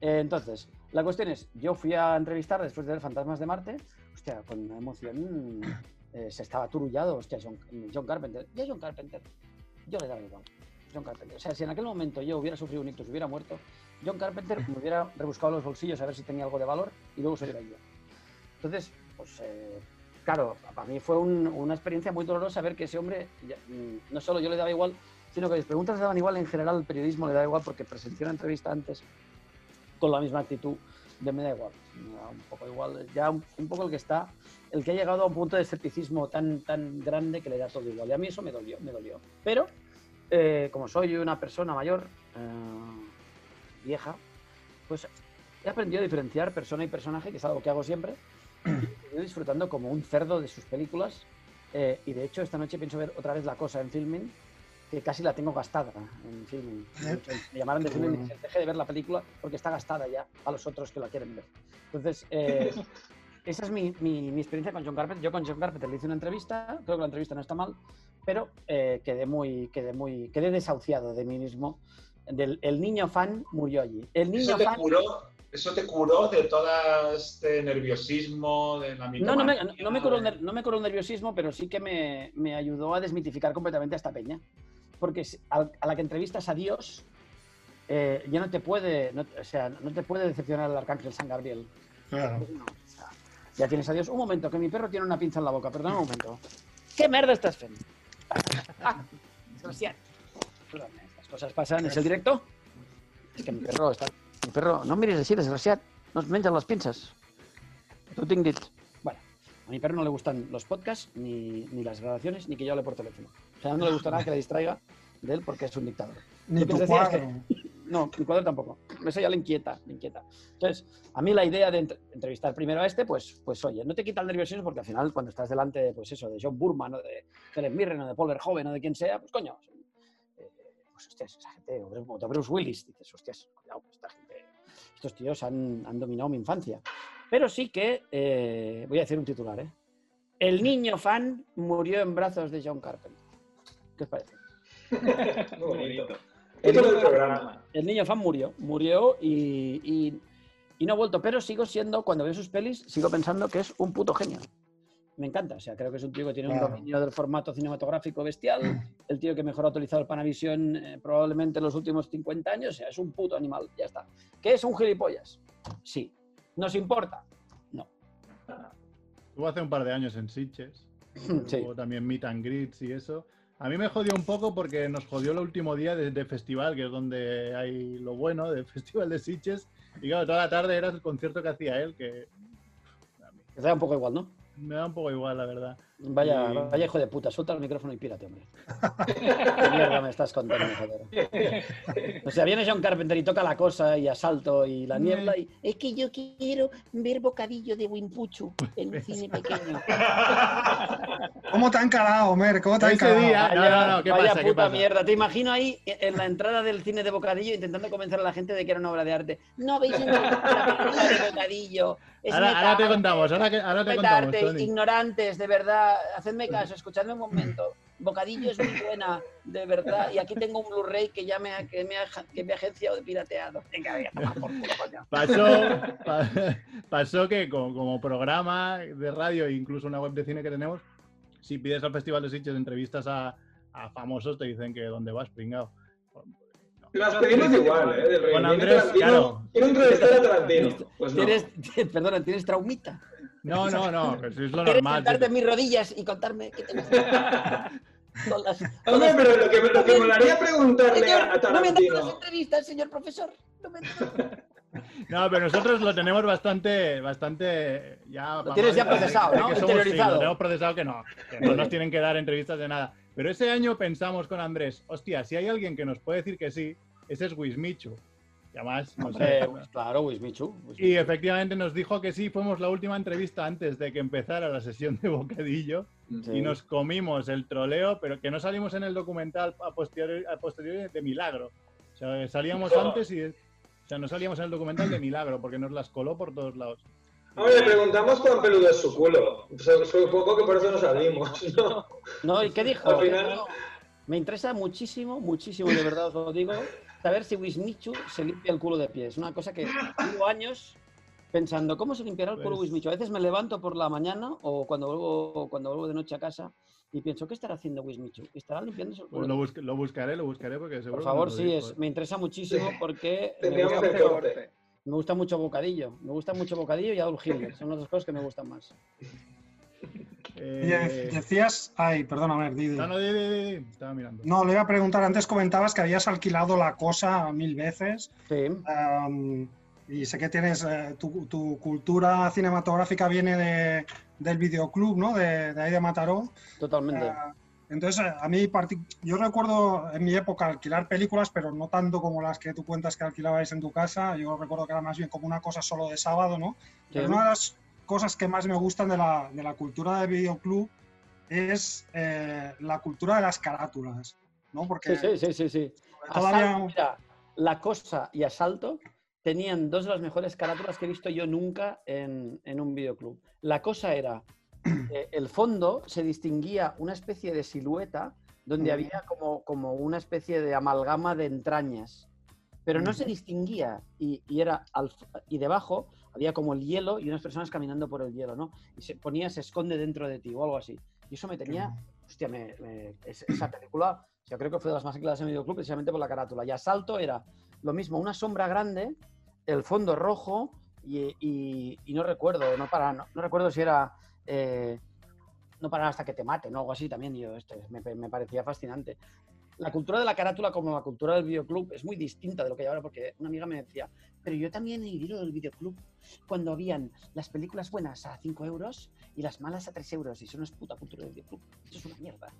Eh, entonces, la cuestión es, yo fui a entrevistar después de ver Fantasmas de Marte, hostia, con una emoción, eh, se estaba turullado, hostia, John, John Carpenter. Ya John Carpenter, yo le daba igual. John Carpenter. O sea, si en aquel momento yo hubiera sufrido un ictus, hubiera muerto, John Carpenter me hubiera rebuscado los bolsillos a ver si tenía algo de valor y luego se hubiera ido. Entonces, pues, eh, claro, para mí fue un- una experiencia muy dolorosa ver que ese hombre, ya, mm, no solo yo le daba igual, sino que las preguntas le daban igual en general, el periodismo le daba igual porque presenció una entrevista antes con la misma actitud de me da igual, me da un poco igual, ya un, un poco el que está, el que ha llegado a un punto de escepticismo tan, tan grande que le da todo igual. Y a mí eso me dolió, me dolió. Pero, eh, como soy una persona mayor, eh, vieja, pues he aprendido a diferenciar persona y personaje, que es algo que hago siempre, y disfrutando como un cerdo de sus películas. eh, y de hecho, esta noche pienso ver otra vez La Cosa en filming, que casi la tengo gastada en filming. ¿Eh? Me llamaron de filming y bueno. dije, deje de ver la película porque está gastada ya a los otros que la quieren ver. Entonces, eh, esa es mi, mi- mi experiencia con John Carpenter. Yo con John Carpenter le hice una entrevista, creo que la entrevista no está mal, pero eh, quedé muy, quedé muy, quedé desahuciado de mí mismo. Del, el niño fan murió allí. El niño Eso te fan. curó, eso te curó de todo este nerviosismo, de la No, no me, no me curó no me curó el nerviosismo, pero sí que me, me ayudó a desmitificar completamente a esta peña. Porque a, la que entrevistas a Dios, eh, ya no te puede, no, o sea, no te puede decepcionar el arcángel San Gabriel. Claro. No, ya tienes a Dios. Un momento, que mi perro tiene una pinza en la boca, perdón un momento. ¿Qué merda estás haciendo? Ah, desgraciado. Perdón, estas cosas pasan. ¿Es el directo? Es que mi perro está... Mi perro... No mires així, desgraciat. No es mengen les pinces. T'ho tinc dit. Bueno, a mi perro no le gustan los podcasts, ni, ni las grabaciones, ni que yo hable por teléfono. No le gusta nada que le distraiga de él porque es un dictador. Ni tu decía es que- cuadro. No, mi cuadro tampoco. Eso ya le inquieta, le inquieta. Entonces, a mí la idea de entre- entrevistar primero a este, pues, pues oye, no te quita el nerviosismo porque al final cuando estás delante de, pues eso, de John Burman o de Helen Mirren o de Paul Verhoeven o de quien sea, pues coño, eh, pues hostias, esa gente, o de Bruce Willis, dices, hostias, cuidado, esta gente, estos tíos han, han dominado mi infancia. Pero sí que, eh, voy a decir un titular, ¿eh? El niño fan murió en brazos de John Carpenter. ¿Qué os parece? Muy bonito. El niño- programa. el niño fan murió, murió y, y- y no ha vuelto, pero sigo siendo, cuando veo sus pelis, sigo pensando que es un puto genio. Me encanta, o sea, creo que es un tío que tiene un dominio del formato cinematográfico bestial, el tío que mejor ha utilizado el Panavision eh, probablemente en los últimos 50 años, o sea, es un puto animal, ya está. ¿Qué es un gilipollas? Sí. ¿Nos importa? No. Estuvo hace un par de años en Sitges. Sí. Hubo también meet and greets y eso. A mí me jodió un poco porque nos jodió el último día de, de festival, que es donde hay lo bueno del festival de Sitges. Y claro, toda la tarde era el concierto que hacía él, que Te da un poco igual, ¿no? me da un poco igual, la verdad. Vaya, Y- vaya hijo de puta, suelta el micrófono y pírate, hombre. ¿Qué mierda me estás contando, joder? O sea, viene John Carpenter y toca la cosa y asalto y la niebla y... Es que yo quiero ver Bocadillo de Wimpuchu en un cine pequeño. ¿Cómo te han calado, Mer? ¿Cómo te han calado? día- No, no, no, ¿qué vaya pasa, qué puta pasa? mierda. Te imagino ahí en la entrada del cine de Bocadillo intentando convencer a la gente de que era una obra de arte. No veis la película de Bocadillo. Es Ahora, ahora te contamos, ahora, que, ahora te contamos, metarte, ignorantes, de verdad. Hacedme caso, escuchadme un momento. Bocadillo es muy buena, de verdad. Y aquí tengo un Blu-ray que ya me ha, que me ha, que me ha agenciado de pirateado. Venga, venga, por culo, coño. Pasó, pa- pasó que como, como programa de radio e incluso una web de cine que tenemos, si pides al Festival de Sitges entrevistas a, a famosos, te dicen que dónde vas, pringao. Las pedimos igual, ¿eh? Del rey. Con Andrés, Tarantino, claro. Quiero entrevistar a Tarantino. Pues no. ¿Tienes, perdona, ¿tienes traumita? No, no, no, eso es lo ¿Quieres normal. sentarte en mis rodillas y contarme qué te gusta? Con las- con Hombre, las- pero lo que, lo que molaría preguntarle Señor, a, a no me entre las Tarantino. entrevistas, señor profesor. No me. No, pero nosotros lo tenemos bastante, bastante ya. Lo tienes ya procesado, de ¿no? que somos- sí, Interiorizado. lo tenemos procesado que no, que no nos tienen que dar entrevistas de nada. Pero ese año pensamos con Andrés, hostia, si hay alguien que nos puede decir que sí, ese es Wismichu. Además, no Hombre, sé. claro, Wismichu. Y efectivamente nos dijo que sí, fuimos la última entrevista antes de que empezara la sesión de bocadillo Sí. y nos comimos el troleo, pero que no salimos en el documental a posteriori, a posteriori de milagro. O sea, salíamos No. antes y... O sea, no salíamos en el documental de milagro porque nos las coló por todos lados. Ahora le preguntamos cuán peludo es su culo. Su- Supongo que por eso no salimos, ¿no? No, ¿y qué dijo? Al final- Me interesa muchísimo, muchísimo, de verdad os lo digo, saber si Wismichu se limpia el culo de pies. Es una cosa que llevo años pensando, ¿cómo se limpiará el culo Pues- Wismichu? A veces me levanto por la mañana o cuando vuelvo, cuando vuelvo de noche a casa y pienso, ¿qué estará haciendo Wismichu? ¿Estará limpiándose el Pues culo? lo, busque- lo buscaré, lo buscaré porque seguro Por que favor, lo sí, es, ¿eh? me interesa muchísimo porque me gusta, corte. me gusta mucho Bocadillo. Me gusta mucho Bocadillo y Adolf Hitler. Son las dos cosas que me gustan más. Eh, Decías, ay, perdóname, Didi. No, no, di, di, di, di. estaba mirando. No, le iba a preguntar, antes comentabas que habías alquilado la cosa mil veces Sí, y sé que tienes, eh, tu, tu cultura cinematográfica viene de, del videoclub, ¿no? De, de ahí de Mataró. totalmente. Ah, entonces, eh, a mí, yo recuerdo en mi época alquilar películas, pero no tanto como las que tú cuentas que alquilabais en tu casa. Yo recuerdo que era más bien como una cosa solo de sábado, ¿no? Sí. Pero una de las cosas que más me gustan de la, de la cultura de videoclub es eh, la cultura de las carátulas, ¿no? Porque Sí, sí, sí, sí, sí. todavía... Asalto, mira, La Cosa y Asalto tenían dos de las mejores carátulas que he visto yo nunca en, en un videoclub. La Cosa era, eh, el fondo se distinguía una especie de silueta donde Ujú. había como, como una especie de amalgama de entrañas, pero no se Ujú. distinguía y, y era al y debajo había como el hielo y unas personas caminando por el hielo, ¿no? Y se ponía, se esconde dentro de ti o algo así. Y eso me tenía hostia, me- me- es- esa película, yo creo que fue de las más aclaradas en videoclub precisamente por la carátula. Y Asalto era lo mismo, una sombra grande, el fondo rojo y, y- y no recuerdo, no, para, no, no recuerdo si era eh, no parar hasta que te maten o algo así también. Yo, esto es- me, me parecía fascinante. La cultura de la carátula como la cultura del videoclub es muy distinta de lo que hay ahora porque una amiga me decía, pero yo también he vivido el videoclub cuando habían las películas buenas a 5 euros y las malas a 3 euros. Y eso no es puta cultura del videoclub. Eso es una mierda.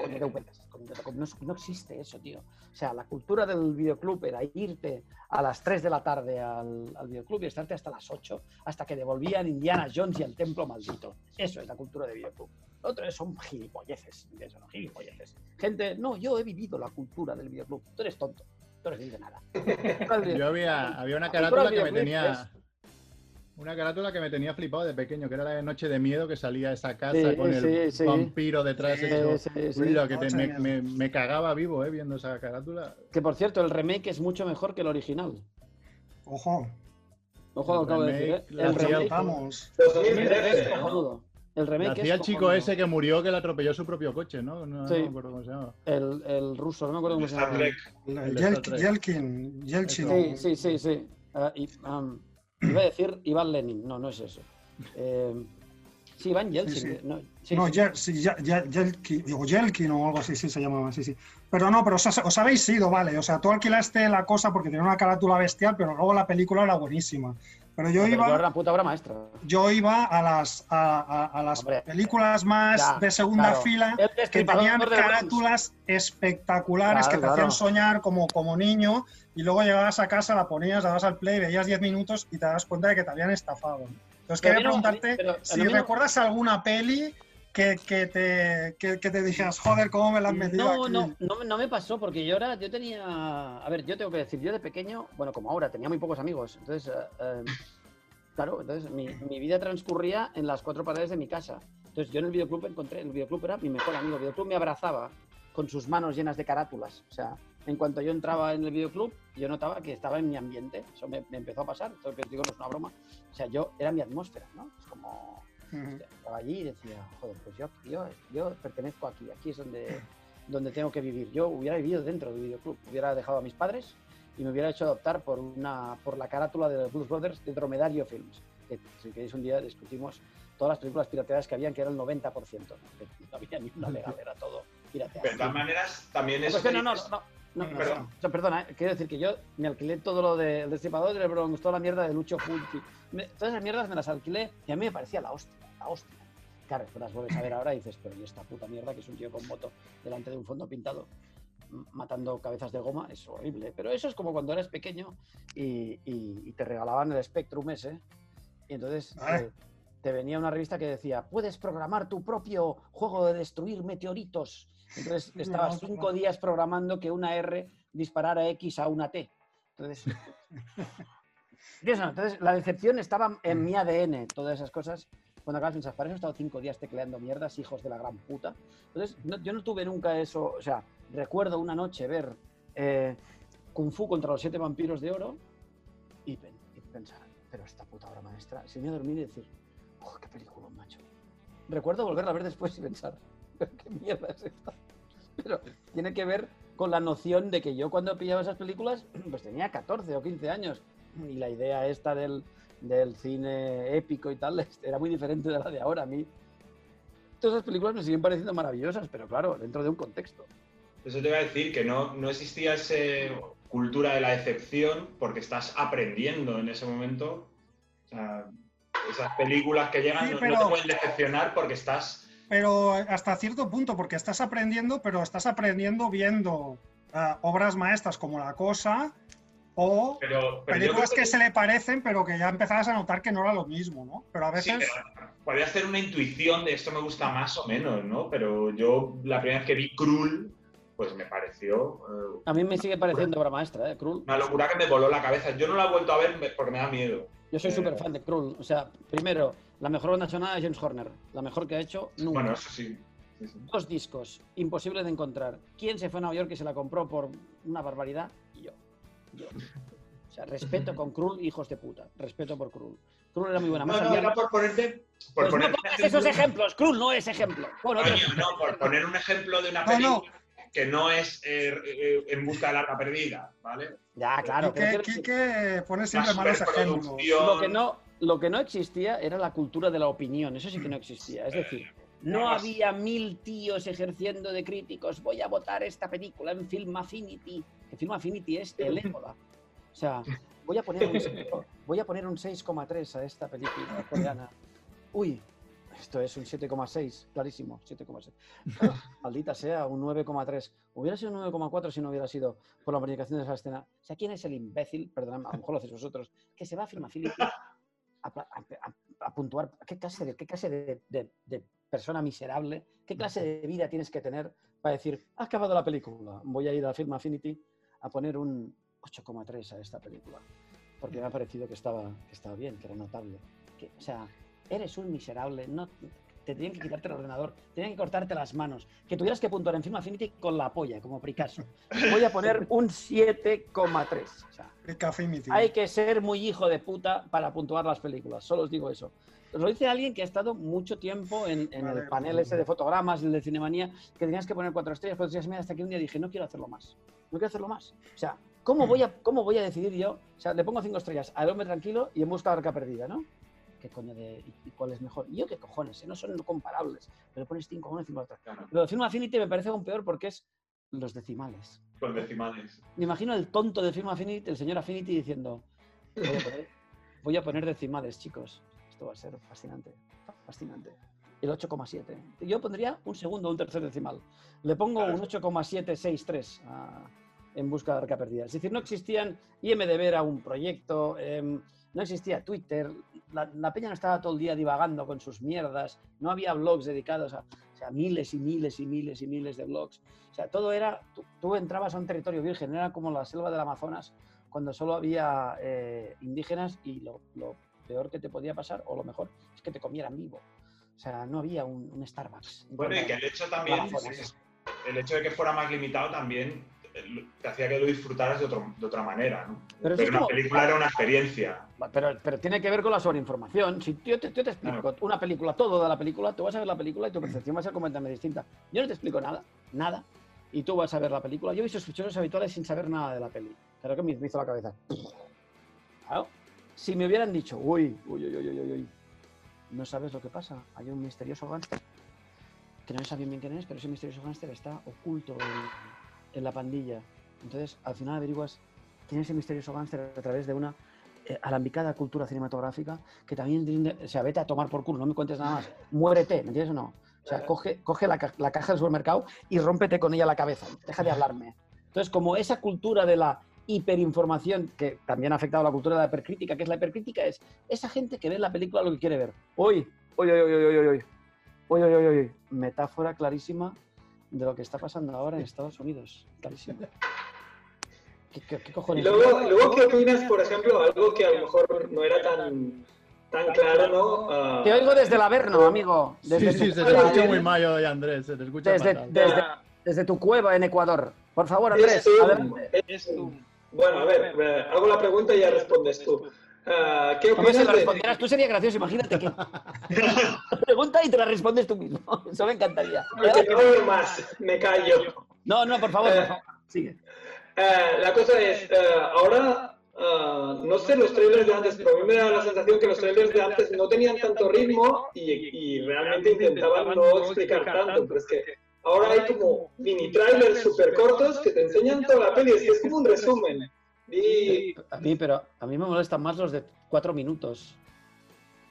Con DVDs, con- con- no, no existe eso, tío. O sea, la cultura del videoclub era irte a las 3 de la tarde al, al videoclub y estarte hasta las 8, hasta que devolvían Indiana Jones y el templo maldito. Eso es la cultura de videoclub. Lo otro es- son gilipolleces. Eso no, gilipolleces. Gente, no, yo he vivido la cultura del videoclub. Tú eres tonto. De nada. Yo había, había una carátula que me tenía. Una carátula que me tenía flipado de pequeño, que era la de Noche de Miedo, que salía esa casa Sí, con el sí, vampiro detrás Sí, hecho Sí, sí, sí. ruido, que te- me, me- me cagaba vivo eh, viendo esa carátula. Que por cierto, el remake es mucho mejor que el original. Ojo, Ojo lo El acabo de decir, ¿eh? la El hacía remake, estamos. 2013, es ¿no? El remake hacía el chico ese que murió, que le atropelló su propio coche, ¿no? No, no Sí. me acuerdo cómo se llama. El, el ruso, no me acuerdo cómo se llama. El- El el de Yel- Star Trek. Yelkin, Yelchin. Sí, sí, sí, sí. Ah, y, iba a decir Iván Lenin, no, no es eso. Eh, sí, Iván Yeltsin. Sí, sí. No, sí, no, Ye- Yelkin, o Yelkin o algo así, sí se llamaba, sí, sí. Pero no, pero os, os habéis ido, vale. O sea, tú alquilaste la cosa porque tenía una carátula bestial, pero luego la película era buenísima. Pero yo iba, era una puta obra maestra. yo iba a las, a, a- a las Hombre, películas más ya, de segunda claro. fila que tenían carátulas espectaculares Claro, que te claro. hacían soñar como, como niño y luego llegabas a casa, la ponías, dabas al play, veías 10 minutos y te das cuenta de que te habían estafado. Entonces Pero quería no- preguntarte pero si no- recuerdas alguna peli que, que te, que, que te dijeras, joder, ¿cómo me la han metido No, aquí? no, no, no me pasó porque yo era, yo tenía, a ver, yo tengo que decir, yo de pequeño, bueno, como ahora, tenía muy pocos amigos, entonces, eh, eh, claro, entonces mi, mi vida transcurría en las cuatro paredes de mi casa. Entonces yo en el videoclub encontré, el videoclub era mi mejor amigo, el videoclub me abrazaba con sus manos llenas de carátulas, o sea, en cuanto yo entraba en el videoclub, yo notaba que estaba en mi ambiente, eso me, me empezó a pasar, os digo no es una broma, o sea, yo era mi atmósfera, ¿no? Es como, Estaba allí y decía, joder, pues yo, yo, yo pertenezco aquí, aquí es donde, donde tengo que vivir. Yo hubiera vivido dentro del videoclub, hubiera dejado a mis padres y me hubiera hecho adoptar por, una, por la carátula de los Blues Brothers de Dromedario Films. Que si queréis un día discutimos todas las películas pirateadas que habían, que era el 90%. ¿no? Que no había ni una legal, era todo pirateado. De todas maneras, también No, es. pues que no, no, no, no, no, Perdón. perdona, eh, quiero decir que yo me alquilé todo lo del Destripador del Bronx, toda la mierda de Lucho Fulci. Todas esas mierdas me las alquilé y a mí me parecía la hostia, la hostia. Claro, después las vuelves a ver ahora y dices, pero ¿y esta puta mierda que es un tío con moto delante de un fondo pintado? matando cabezas de goma, es horrible. Pero eso es como cuando eras pequeño y, y- y te regalaban el Spectrum ese. Y entonces Ah. eh, te venía una revista que decía, puedes programar tu propio juego de destruir meteoritos. Entonces estabas ostras. cinco días programando que una R disparara X a una T. Entonces, entonces la decepción estaba en mi ADN, todas esas cosas. Cuando acabas piensas, para eso he estado cinco días tecleando mierdas, hijos de la gran puta. Entonces, no- yo no tuve nunca eso. O sea, recuerdo una noche ver eh, Kung Fu contra los siete vampiros de oro y, pen- y pensar, pero esta puta obra maestra, se me a dormir y decir, oh, qué película, macho. Recuerdo volverla a ver después y pensar, qué mierda es esta. Pero tiene que ver con la noción de que yo cuando pillaba esas películas, pues tenía 14 o 15 años. Y la idea esta del, del cine épico y tal era muy diferente de la de ahora. A mí, todas esas películas me siguen pareciendo maravillosas, pero claro, dentro de un contexto. Eso te iba a decir, que no, no existía esa cultura de la decepción porque estás aprendiendo en ese momento. O sea, esas películas que llegan Sí, no, te pueden decepcionar porque estás... Pero hasta cierto punto, porque estás aprendiendo, pero estás aprendiendo viendo ah, obras maestras como La Cosa o Pero, pero yo películas que se le parecen, pero que ya empezabas a notar que no era lo mismo, ¿no? Pero a Sí, veces... pero podría hacer una intuición de esto me gusta más o menos, ¿no? Pero yo la primera vez que vi Krull, pues me pareció eh, A mí me sigue pareciendo obra maestra, ¿eh? Krull. una locura que me voló la cabeza. Yo no la he vuelto a ver porque me da miedo. Yo soy Eh, súper fan de Krull. O sea, primero, la mejor banda sonora es James Horner. La mejor que ha hecho nunca. Bueno, eso sí. sí, sí. Dos discos, imposible de encontrar. ¿Quién se fue a Nueva York y se la compró por una barbaridad? Yo. Yo. O sea, respeto con Krull, hijos de puta. Respeto por Krull. Krull era muy buena. Más No, no, había- era por ponerte... Por Pues poner no pongas esos ejemplos. Krull no es ejemplo. Bueno, otro- Coño, no, por poner un ejemplo de una No, no. película que no es eh, eh, En busca de la arca perdida, ¿vale? Ya, claro. pero Quique, quiero Quique pone siempre malos ejemplos. lo que no lo que no existía era la cultura de la opinión eso sí que no existía. Es decir no había mil tíos ejerciendo de críticos voy a votar esta película en Film Affinity que Film Affinity es el ébola. O sea voy a poner un, voy a poner un 6,3 a esta película coreana. Uy esto es un 7,6 clarísimo 7,6 maldita sea un 9,3 hubiera sido un 9,4 si no hubiera sido por la comunicación de esa escena. O sea quién es el imbécil perdón a lo mejor lo hacéis vosotros. Que se va a Film Affinity a, a- a- a puntuar qué clase, de, qué clase de, de- de persona miserable, qué clase de vida tienes que tener para decir, ha acabado la película, voy a ir a Film Affinity a poner un 8,3 a esta película, porque me ha parecido que estaba, que estaba bien, que era notable. Que, o sea, eres un miserable, no, te tenían que quitarte el ordenador, tenían que cortarte las manos, que tuvieras que puntuar en Film Affinity con la polla, como Picasso. Voy a poner un 7,3. O sea, hay que ser muy hijo de puta para puntuar las películas, solo os digo eso. Os lo dice alguien que ha estado mucho tiempo en, en Vale, el panel ese de fotogramas, el de Cinemanía, que tenías que poner cuatro estrellas, cuatro estrellas hasta que un día dije, no quiero hacerlo más. No quiero hacerlo más. O sea, ¿cómo voy a, cómo voy a decidir yo? O sea, le pongo cinco estrellas al hombre tranquilo y en busca de arca perdida, ¿no? ¿Qué coño de y, y cuál es mejor? Y yo qué cojones, eh? no son comparables. Pero pones cinco a uno y cinco a otro. Claro, Lo de Film Affinity me parece aún peor porque es los decimales. con decimales. Me imagino el tonto del Film Affinity, el señor Affinity, diciendo: Voy a poner, voy a poner decimales, chicos. Esto va a ser fascinante. Fascinante. El 8,7. Yo pondría un segundo un tercer decimal. Le pongo un 8,763 a- en busca de arca perdida. Es decir, no existían IMDB era un proyecto, em, no existía Twitter, la, la peña no estaba todo el día divagando con sus mierdas, no había blogs dedicados a o sea, miles y miles y miles y miles de blogs. O sea, todo era, tú, tú entrabas a un territorio virgen, era como la selva del Amazonas, cuando solo había eh, indígenas y lo, lo peor que te podía pasar, o lo mejor, es que te comieran vivo. O sea, no había un, un Starbucks. Bueno, y que el hecho también, el hecho de que fuera más limitado también te hacía que lo disfrutaras de, otro- de otra manera, ¿no? Pero es una como- película era una experiencia. Pero, pero tiene que ver con la sobreinformación. Si yo te, yo te explico una película, todo de la película, tú vas a ver la película y tu percepción va a ser completamente distinta. Yo no te explico nada, nada, y tú vas a ver la película. Yo he visto sospechosos habituales sin saber nada de la peli. Creo que me hizo la cabeza. Claro. Si me hubieran dicho, uy, uy, uy, uy, uy, uy, uy, no sabes lo que pasa, hay un misterioso gángster que no sabes bien quién es, pero ese misterioso gángster está oculto en, en la pandilla. Entonces, al final averiguas quién es ese misterioso gángster a través de una eh, alambicada cultura cinematográfica que también, o sea, vete a tomar por culo, no me cuentes nada más, muérete, ¿me entiendes o no? O sea, coge, coge la, la caja del supermercado y rómpete con ella la cabeza. Deja de hablarme. Entonces, como esa cultura de la hiperinformación, que también ha afectado a la cultura de la hipercrítica, que es la hipercrítica, es esa gente que ve en la película lo que quiere ver. Hoy, hoy, hoy, hoy, hoy, hoy, hoy, hoy, hoy, hoy. Metáfora clarísima de lo que está pasando ahora en Estados Unidos. Clarísimo. ¿Qué, qué- qué Y cojones? luego, luego, ¿qué opinas, por ejemplo, algo que a lo mejor no era tan, tan claro, ¿no? Ah, Te oigo desde el Averno, amigo. Desde Sí, tu sí, se te escucha muy mal hoy, Andrés. Se te escucha Desde, desde, ah, desde tu cueva en Ecuador. Por favor, Andrés, es. Bueno, a ver, eh, hago la pregunta y ya respondes tú. Ah, ¿Qué opinas de...? respondieras tú sería gracioso, imagínate que pregunta y te la respondes tú mismo. Eso me encantaría. No oigo más, me callo. No, no, por favor, por favor. Sigue. Eh, la cosa es, eh, ahora, ah, no sé los trailers de antes, pero a mí me da la sensación que los trailers de antes no tenían tanto ritmo y, y realmente intentaban no explicar tanto, pero es que ahora hay como mini trailers súper cortos que te enseñan toda la peli, es como un resumen. A mí, pero a mí me molestan más los de cuatro minutos.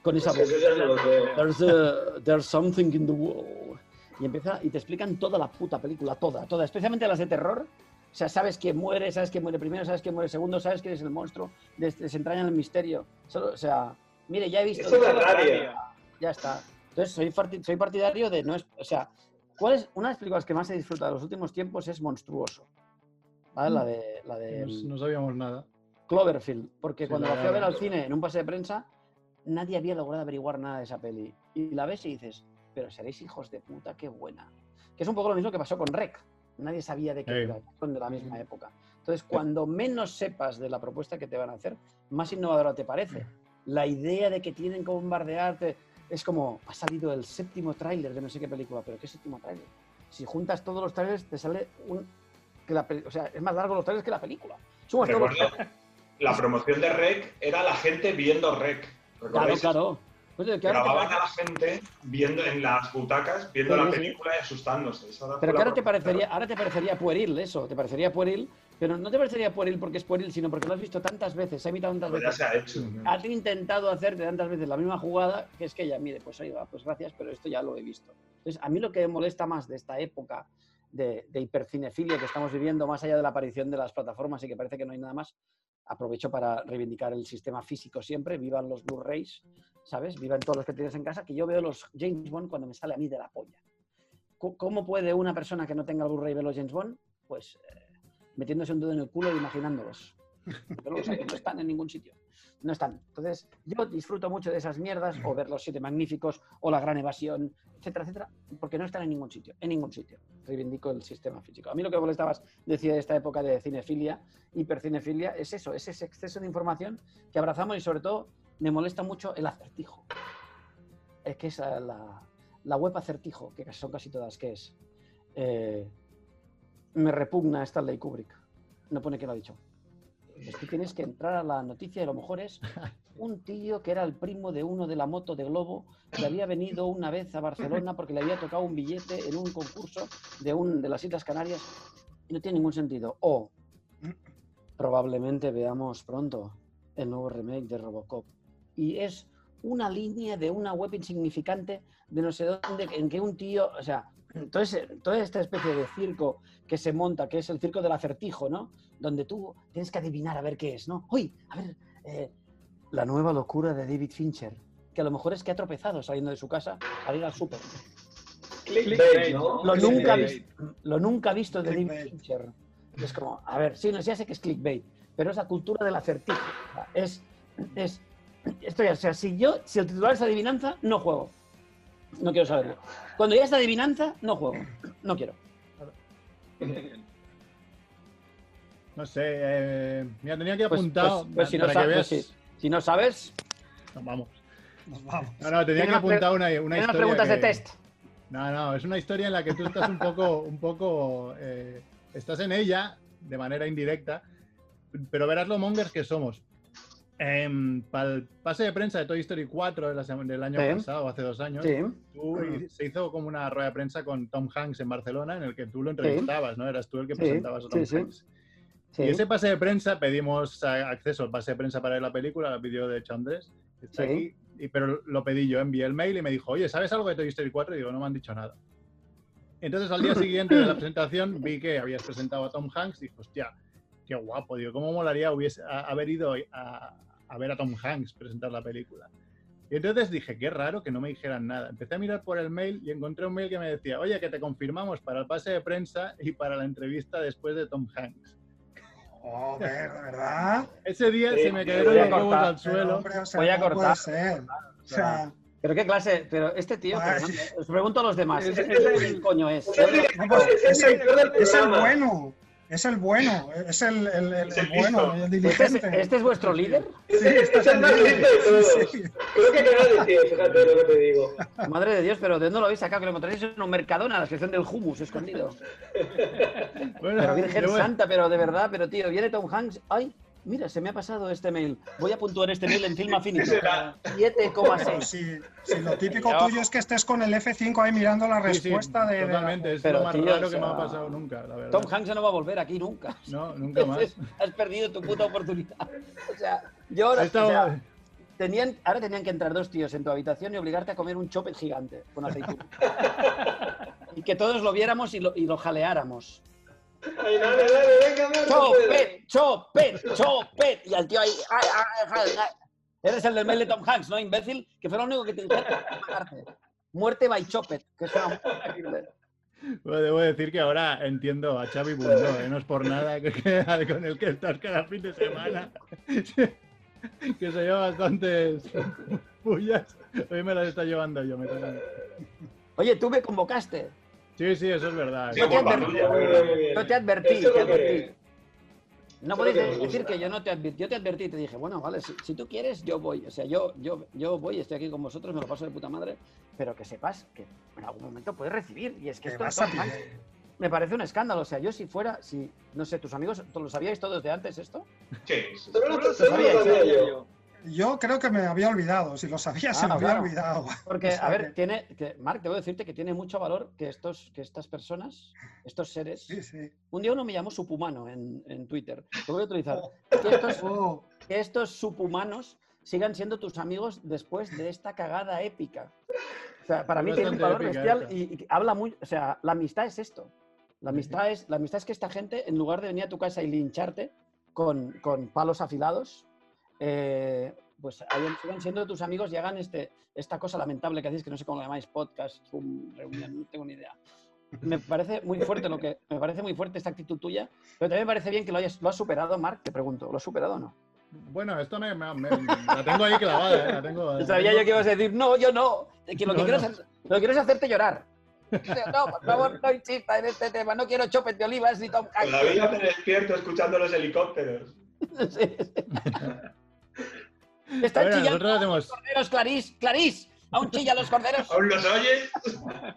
Con esa pues, voz. There's, a- there's something in the wall. Y empieza y te explican toda la puta película, toda, toda, especialmente las de terror. O sea, sabes quién muere, sabes quién muere primero, sabes quién muere segundo, sabes quién es el monstruo, des- desentrañan el misterio. Solo, o sea, mire, ya he visto. Eso. Ya está. Entonces, soy, partidario de no es. O sea, ¿cuál es una de las películas que más he disfrutado de los últimos tiempos? Es Monstruoso. ¿Vale? La de. La de No, no sabíamos nada. Cloverfield, porque Sí, cuando la la fui a ver al cine en un pase de prensa, nadie había logrado averiguar nada de esa peli. Y la ves y dices, pero seréis hijos de puta, qué buena. Que es un poco lo mismo que pasó con Rec. Nadie sabía de qué era, son de la misma época. Entonces, cuando menos sepas de la propuesta que te van a hacer, más innovadora te parece. La idea de que tienen que bombardearte es como, ha salido el séptimo tráiler de no sé qué película, pero ¿qué séptimo tráiler? Si juntas todos los trailers, te sale un... Que la o sea, es más largo los trailers que la película. Recuerdo, la promoción de Rec era la gente viendo Rec. Claro, ¿Recordáis? claro. Pues, que te Grababan a la gente viendo en las butacas, viendo Sí, la sí. película y asustándose. Esa pero que ahora te, parecería, ahora te parecería pueril eso, te parecería pueril, pero no te parecería pueril porque es pueril, sino porque lo has visto tantas veces, se ha imitado tantas ya veces. se ha hecho. Has intentado hacerte tantas veces la misma jugada que es que ya, mire, pues ahí va, pues gracias, pero esto ya lo he visto. Entonces, a mí lo que me molesta más de esta época de, de hipercinefilia que estamos viviendo, más allá de la aparición de las plataformas y que parece que no hay nada más, aprovecho para reivindicar el sistema físico siempre, vivan los Blu-rays, ¿sabes? Vivan todos los que tienes en casa, que yo veo los James Bond cuando me sale a mí de la polla. ¿Cómo puede una persona que no tenga el Blu-ray ver los James Bond? Pues eh, metiéndose un dedo en el culo e imaginándolos. Pero los hay, no están en ningún sitio. No están. Entonces, yo disfruto mucho de esas mierdas, o ver Los Siete Magníficos, o La Gran Evasión, etcétera, etcétera, porque no están en ningún sitio. En ningún sitio. Reivindico el sistema físico. A mí lo que molestabas, decía de esta época de cinefilia, hipercinefilia, es eso, es ese exceso de información que abrazamos y sobre todo me molesta mucho el acertijo. Es que es la, la web acertijo, que son casi todas, que es... eh, me repugna esta ley Kubrick. No pone que lo ha dicho. Es que tienes que entrar a la noticia y a lo mejor es un tío que era el primo de uno de la moto de Globo que había venido una vez a Barcelona porque le había tocado un billete en un concurso de, un, de las Islas Canarias y no tiene ningún sentido. O probablemente veamos pronto el nuevo remake de Robocop. Y es una línea de una web insignificante de no sé dónde, en que un tío, o sea, entonces, toda esta especie de circo que se monta, que es el circo del acertijo, ¿no? Donde tú tienes que adivinar a ver qué es, ¿no? Uy, a ver, eh, la nueva locura de David Fincher, que a lo mejor es que ha tropezado saliendo de su casa al ir al súper. Clickbait, ¿no? Lo nunca, lo nunca visto de David Clickbait. Fincher. Es como, a ver, sí, no, ya sé que es clickbait, pero es la cultura del acertijo. Es, es, esto ya, o sea, si yo, si el titular es adivinanza, no juego. No quiero saberlo. Cuando ya es adivinanza, no juego. No quiero. No sé, eh, mira, tenía que Pues- apuntado pues- pues si no sabes, veas. pues. Si no sabes, No, Vamos. Nos vamos. No, no, tenía que apuntar una, una historia. preguntas de test. No, no, es una historia en la que tú estás un poco, un poco, eh, estás en ella de manera indirecta, pero verás lo mongers que somos. Para el pase de prensa de Toy Story 4 de la sema- del año Sí. pasado, hace dos años, Sí. tú- y se hizo como una rueda de prensa con Tom Hanks en Barcelona en el que tú lo entrevistabas, ¿no? Eras tú el que Sí, presentabas a Tom sí, sí. Hanks. sí. Y ese pase de prensa pedimos acceso al pase de prensa para ver la película, la pidió de hecho Andrés. Está Sí. aquí. Y, pero lo pedí yo, envié el mail y me dijo, oye, ¿sabes algo de Toy Story 4? Y digo, no me han dicho nada. Entonces al día siguiente de la presentación vi que habías presentado a Tom Hanks y dije, hostia, qué guapo, digo, ¿cómo molaría hubiese, a- haber ido a, a ver a Tom Hanks presentar la película? Y entonces dije, qué raro que no me dijeran nada. Empecé a mirar por el mail y encontré un mail que me decía, oye, que te confirmamos para el pase de prensa y para la entrevista después de Tom Hanks. Joder, ¿verdad? Ese día Sí, se me cayeron los huevos al suelo. hombre, o sea, Voy a no cortar. puede ser. O sea, Pero qué clase, pero este tío, Ay. perdón, os pregunto a los demás, Es- ¿este tío quién coño es? Es el es es bueno. Es el bueno. Es el, el- el- el bueno, el ¿Este es, diligente. este es vuestro líder? Sí, es este es el más líder. listo de todos. Sí. Creo que queda decir, fíjate lo que te digo. Madre de Dios, pero ¿de dónde lo habéis sacado? Que lo encontráis en un mercadona, la sección del hummus escondido. Bueno, Pero Virgen Santa, pero de verdad, pero tío, viene Tom Hanks. Ay, mira, se me ha pasado este mail. Voy a puntuar este mail en Film Affinity. será? 7,6. Si, si lo típico tuyo es que estés con el F5 ahí mirando la Sí, sí, respuesta de- de, la- Totalmente, es Pero, lo más tío, raro o que me ha pasado nunca, la verdad. Tom Hanks no va a volver aquí nunca. No, nunca más. Has perdido tu puta oportunidad. O sea, yo ahora, Ha estado- o sea, tenían, ahora tenían que entrar dos tíos en tu habitación y obligarte a comer un chopet gigante con aceituna. y que todos lo viéramos y lo, y lo jaleáramos. Ay, dale, dale, venga, más. ¡Chopet! ¡Chopet! ¡Chopet! Y al tío ahí. ¡ay, ay, ay, ay! Eres el del mail de Tom Hanks, ¿no, imbécil? Que fue lo único que te pagarte. Muerte by Chopet, que terrible. Bueno, debo decir que ahora entiendo a Xavi Bundó, ¿eh? no es por nada que, que- con el que estás cada fin de semana. que se lleva bastantes pullas. Hoy me las está llevando yo. Me. Oye, tú me convocaste. Sí, sí, eso es verdad. Sí, Yo te advertí. pero-. Yo te advertí, Eso es te lo que- advertí. No es podéis decir que yo no te advertí. Yo te advertí y te dije, bueno, vale, si, si tú quieres, yo voy. O sea, yo, yo, yo voy, estoy aquí con vosotros, me lo paso de puta madre, pero que sepas que en algún momento puedes recibir. Y es que esto pillar. me parece un escándalo. O sea, yo si fuera, si, no sé, tus amigos, ¿lo sabíais todos de antes esto? Sí, sabía yo. Yo creo que me había olvidado. Si lo sabía, se Ah, me había claro. olvidado. Porque, O sea a ver, que- tiene, que, Marc, debo decirte que tiene mucho valor que, estos, que estas personas, estos seres, Sí, sí. un día uno me llamó subhumano en, en Twitter. Lo voy a utilizar. Oh, Que estos, oh, que estos subhumanos sigan siendo tus amigos después de esta cagada épica. O sea, para mí tiene un valor bestial y, y habla muy, o sea, la amistad es esto. La amistad es, la amistad es que esta gente, en lugar de venir a tu casa y lincharte con, con palos afilados, eh, pues hayan- sigan siendo tus amigos y hagan este, esta cosa lamentable que hacéis, que no sé cómo lo llamáis, podcast, Zoom, reunión, no tengo ni idea. Me parece muy fuerte lo que, me parece muy fuerte esta actitud tuya, pero también me parece bien que lo hayas, lo has superado, Marc, te pregunto, ¿lo has superado o no? Bueno, esto me, me- me- la tengo ahí clavada, ¿eh? La tengo, Sabía yo que ibas a decir, no, yo no. Que lo, que No, quiero no. Es, lo que quiero es hacerte llorar. No, por favor, no insista en este tema. No quiero chopes de olivas ni Tom Hanks. Todavía me despierto escuchando los helicópteros. Sí, sí. A Están ver, chillando hacemos... los corderos, Clarís. Clarís, aún chillan los corderos. ¿Aún los oyes?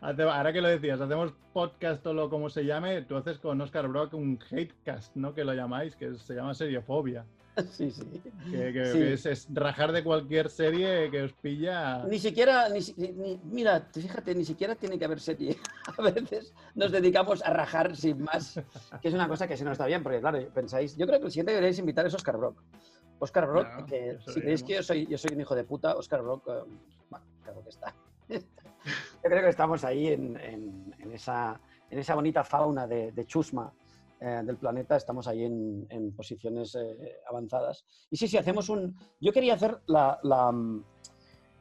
Ahora que lo decías, hacemos podcast o lo como se llame, tú haces con Oscar Brock un hatecast, ¿no? Que lo llamáis, que se llama seriofobia. Sí, sí. Que, que- Sí. que es, es rajar de cualquier serie que os pilla. Ni siquiera, ni, ni- mira, fíjate, ni siquiera tiene que haber serie. A veces nos dedicamos a rajar sin más, que es una cosa que se nos está bien, porque claro, pensáis, yo creo que el siguiente que deberíais invitar es Oscar Brock. Oscar Brock, que si creéis que yo soy, yo soy un hijo de puta, Oscar Brock, eh, bueno, creo que está. Yo creo que estamos ahí en, en- en esa, en esa bonita fauna de, de chusma eh, del planeta, estamos ahí en, en posiciones eh, avanzadas. Y sí, sí, hacemos un... Yo quería hacer la... la, mm,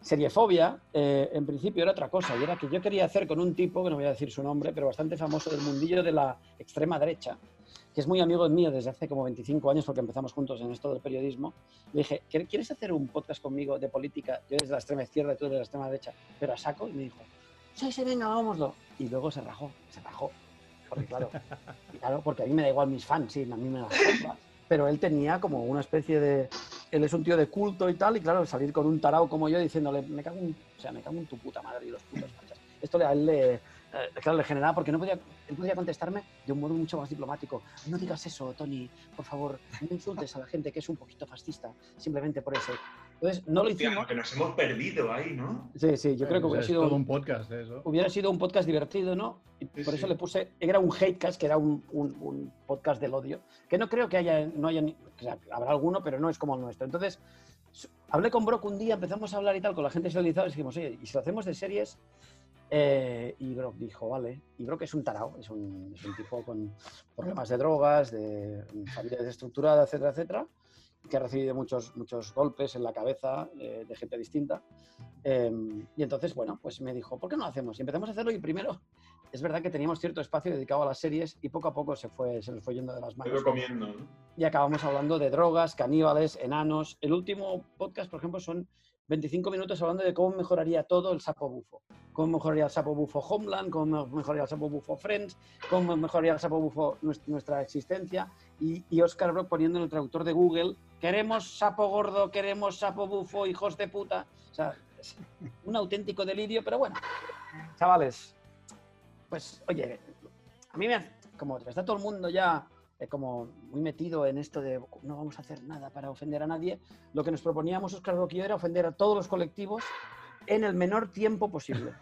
Seriefobia, eh, en principio era otra cosa, y era que yo quería hacer con un tipo, que no voy a decir su nombre, pero bastante famoso del mundillo de la extrema derecha, que es muy amigo mío desde hace como 25 años, porque empezamos juntos en esto del periodismo. Le dije, "¿Quieres- ¿quieres hacer un podcast conmigo de política? Yo desde la extrema izquierda y tú desde la extrema derecha, pero a saco, y me dijo, sí, sí, venga, vámonoslo. Y luego se rajó, se rajó. Porque claro, claro, porque a mí me da igual mis fans, sí, a mí me da igual. Pero él tenía como una especie de... Él es un tío de culto y tal, y claro, salir con un tarao como yo diciéndole, me cago en, o sea, me cago en tu puta madre y los putos fachas. Esto a él le, eh, claro, le generaba, porque no podía, él podía contestarme de un modo mucho más diplomático. No digas eso, Tony, por favor, no insultes a la gente que es un poquito fascista, simplemente por eso. Entonces, no lo Hostia, hicimos. que nos hemos perdido ahí, ¿no? Sí, sí, yo creo que hubiera es sido todo un podcast eso. hubiera sido un podcast divertido, ¿no? Y Sí, por eso sí. le puse, era un hatecast, que era un, un- un podcast del odio, que no creo que haya, no haya, ni- o sea, habrá alguno, pero no es como el nuestro. Entonces, hablé con Brock un día, empezamos a hablar y tal con la gente serializada y dijimos, oye, ¿y si lo hacemos de series? Eh, y Brock dijo, vale. Y Brock es un tarao, es un, es un tipo con problemas de drogas, de familia desestructurada, etcétera, etcétera, que ha recibido muchos, muchos golpes en la cabeza eh, de gente distinta. Eh, y entonces, bueno, pues me dijo, ¿por qué no lo hacemos? Y empezamos a hacerlo y primero, es verdad que teníamos cierto espacio dedicado a las series y poco a poco se, fue, se nos fue yendo de las manos comiendo, ¿no? y acabamos hablando de drogas, caníbales, enanos. El último podcast, por ejemplo, son 25 minutos hablando de cómo mejoraría todo el sapo bufo. Cómo mejoraría el sapo bufo Homeland, cómo mejoraría el sapo bufo Friends, cómo mejoraría el sapo bufo nues- nuestra existencia. Y, y Oscar Brock poniendo en el traductor de Google, queremos sapo gordo, queremos sapo bufo, hijos de puta. O sea, es un auténtico delirio, pero bueno, chavales, pues oye, a mí me hace, como está todo el mundo ya eh, como muy metido en esto de no vamos a hacer nada para ofender a nadie, lo que nos proponíamos Oscar yo era ofender a todos los colectivos en el menor tiempo posible.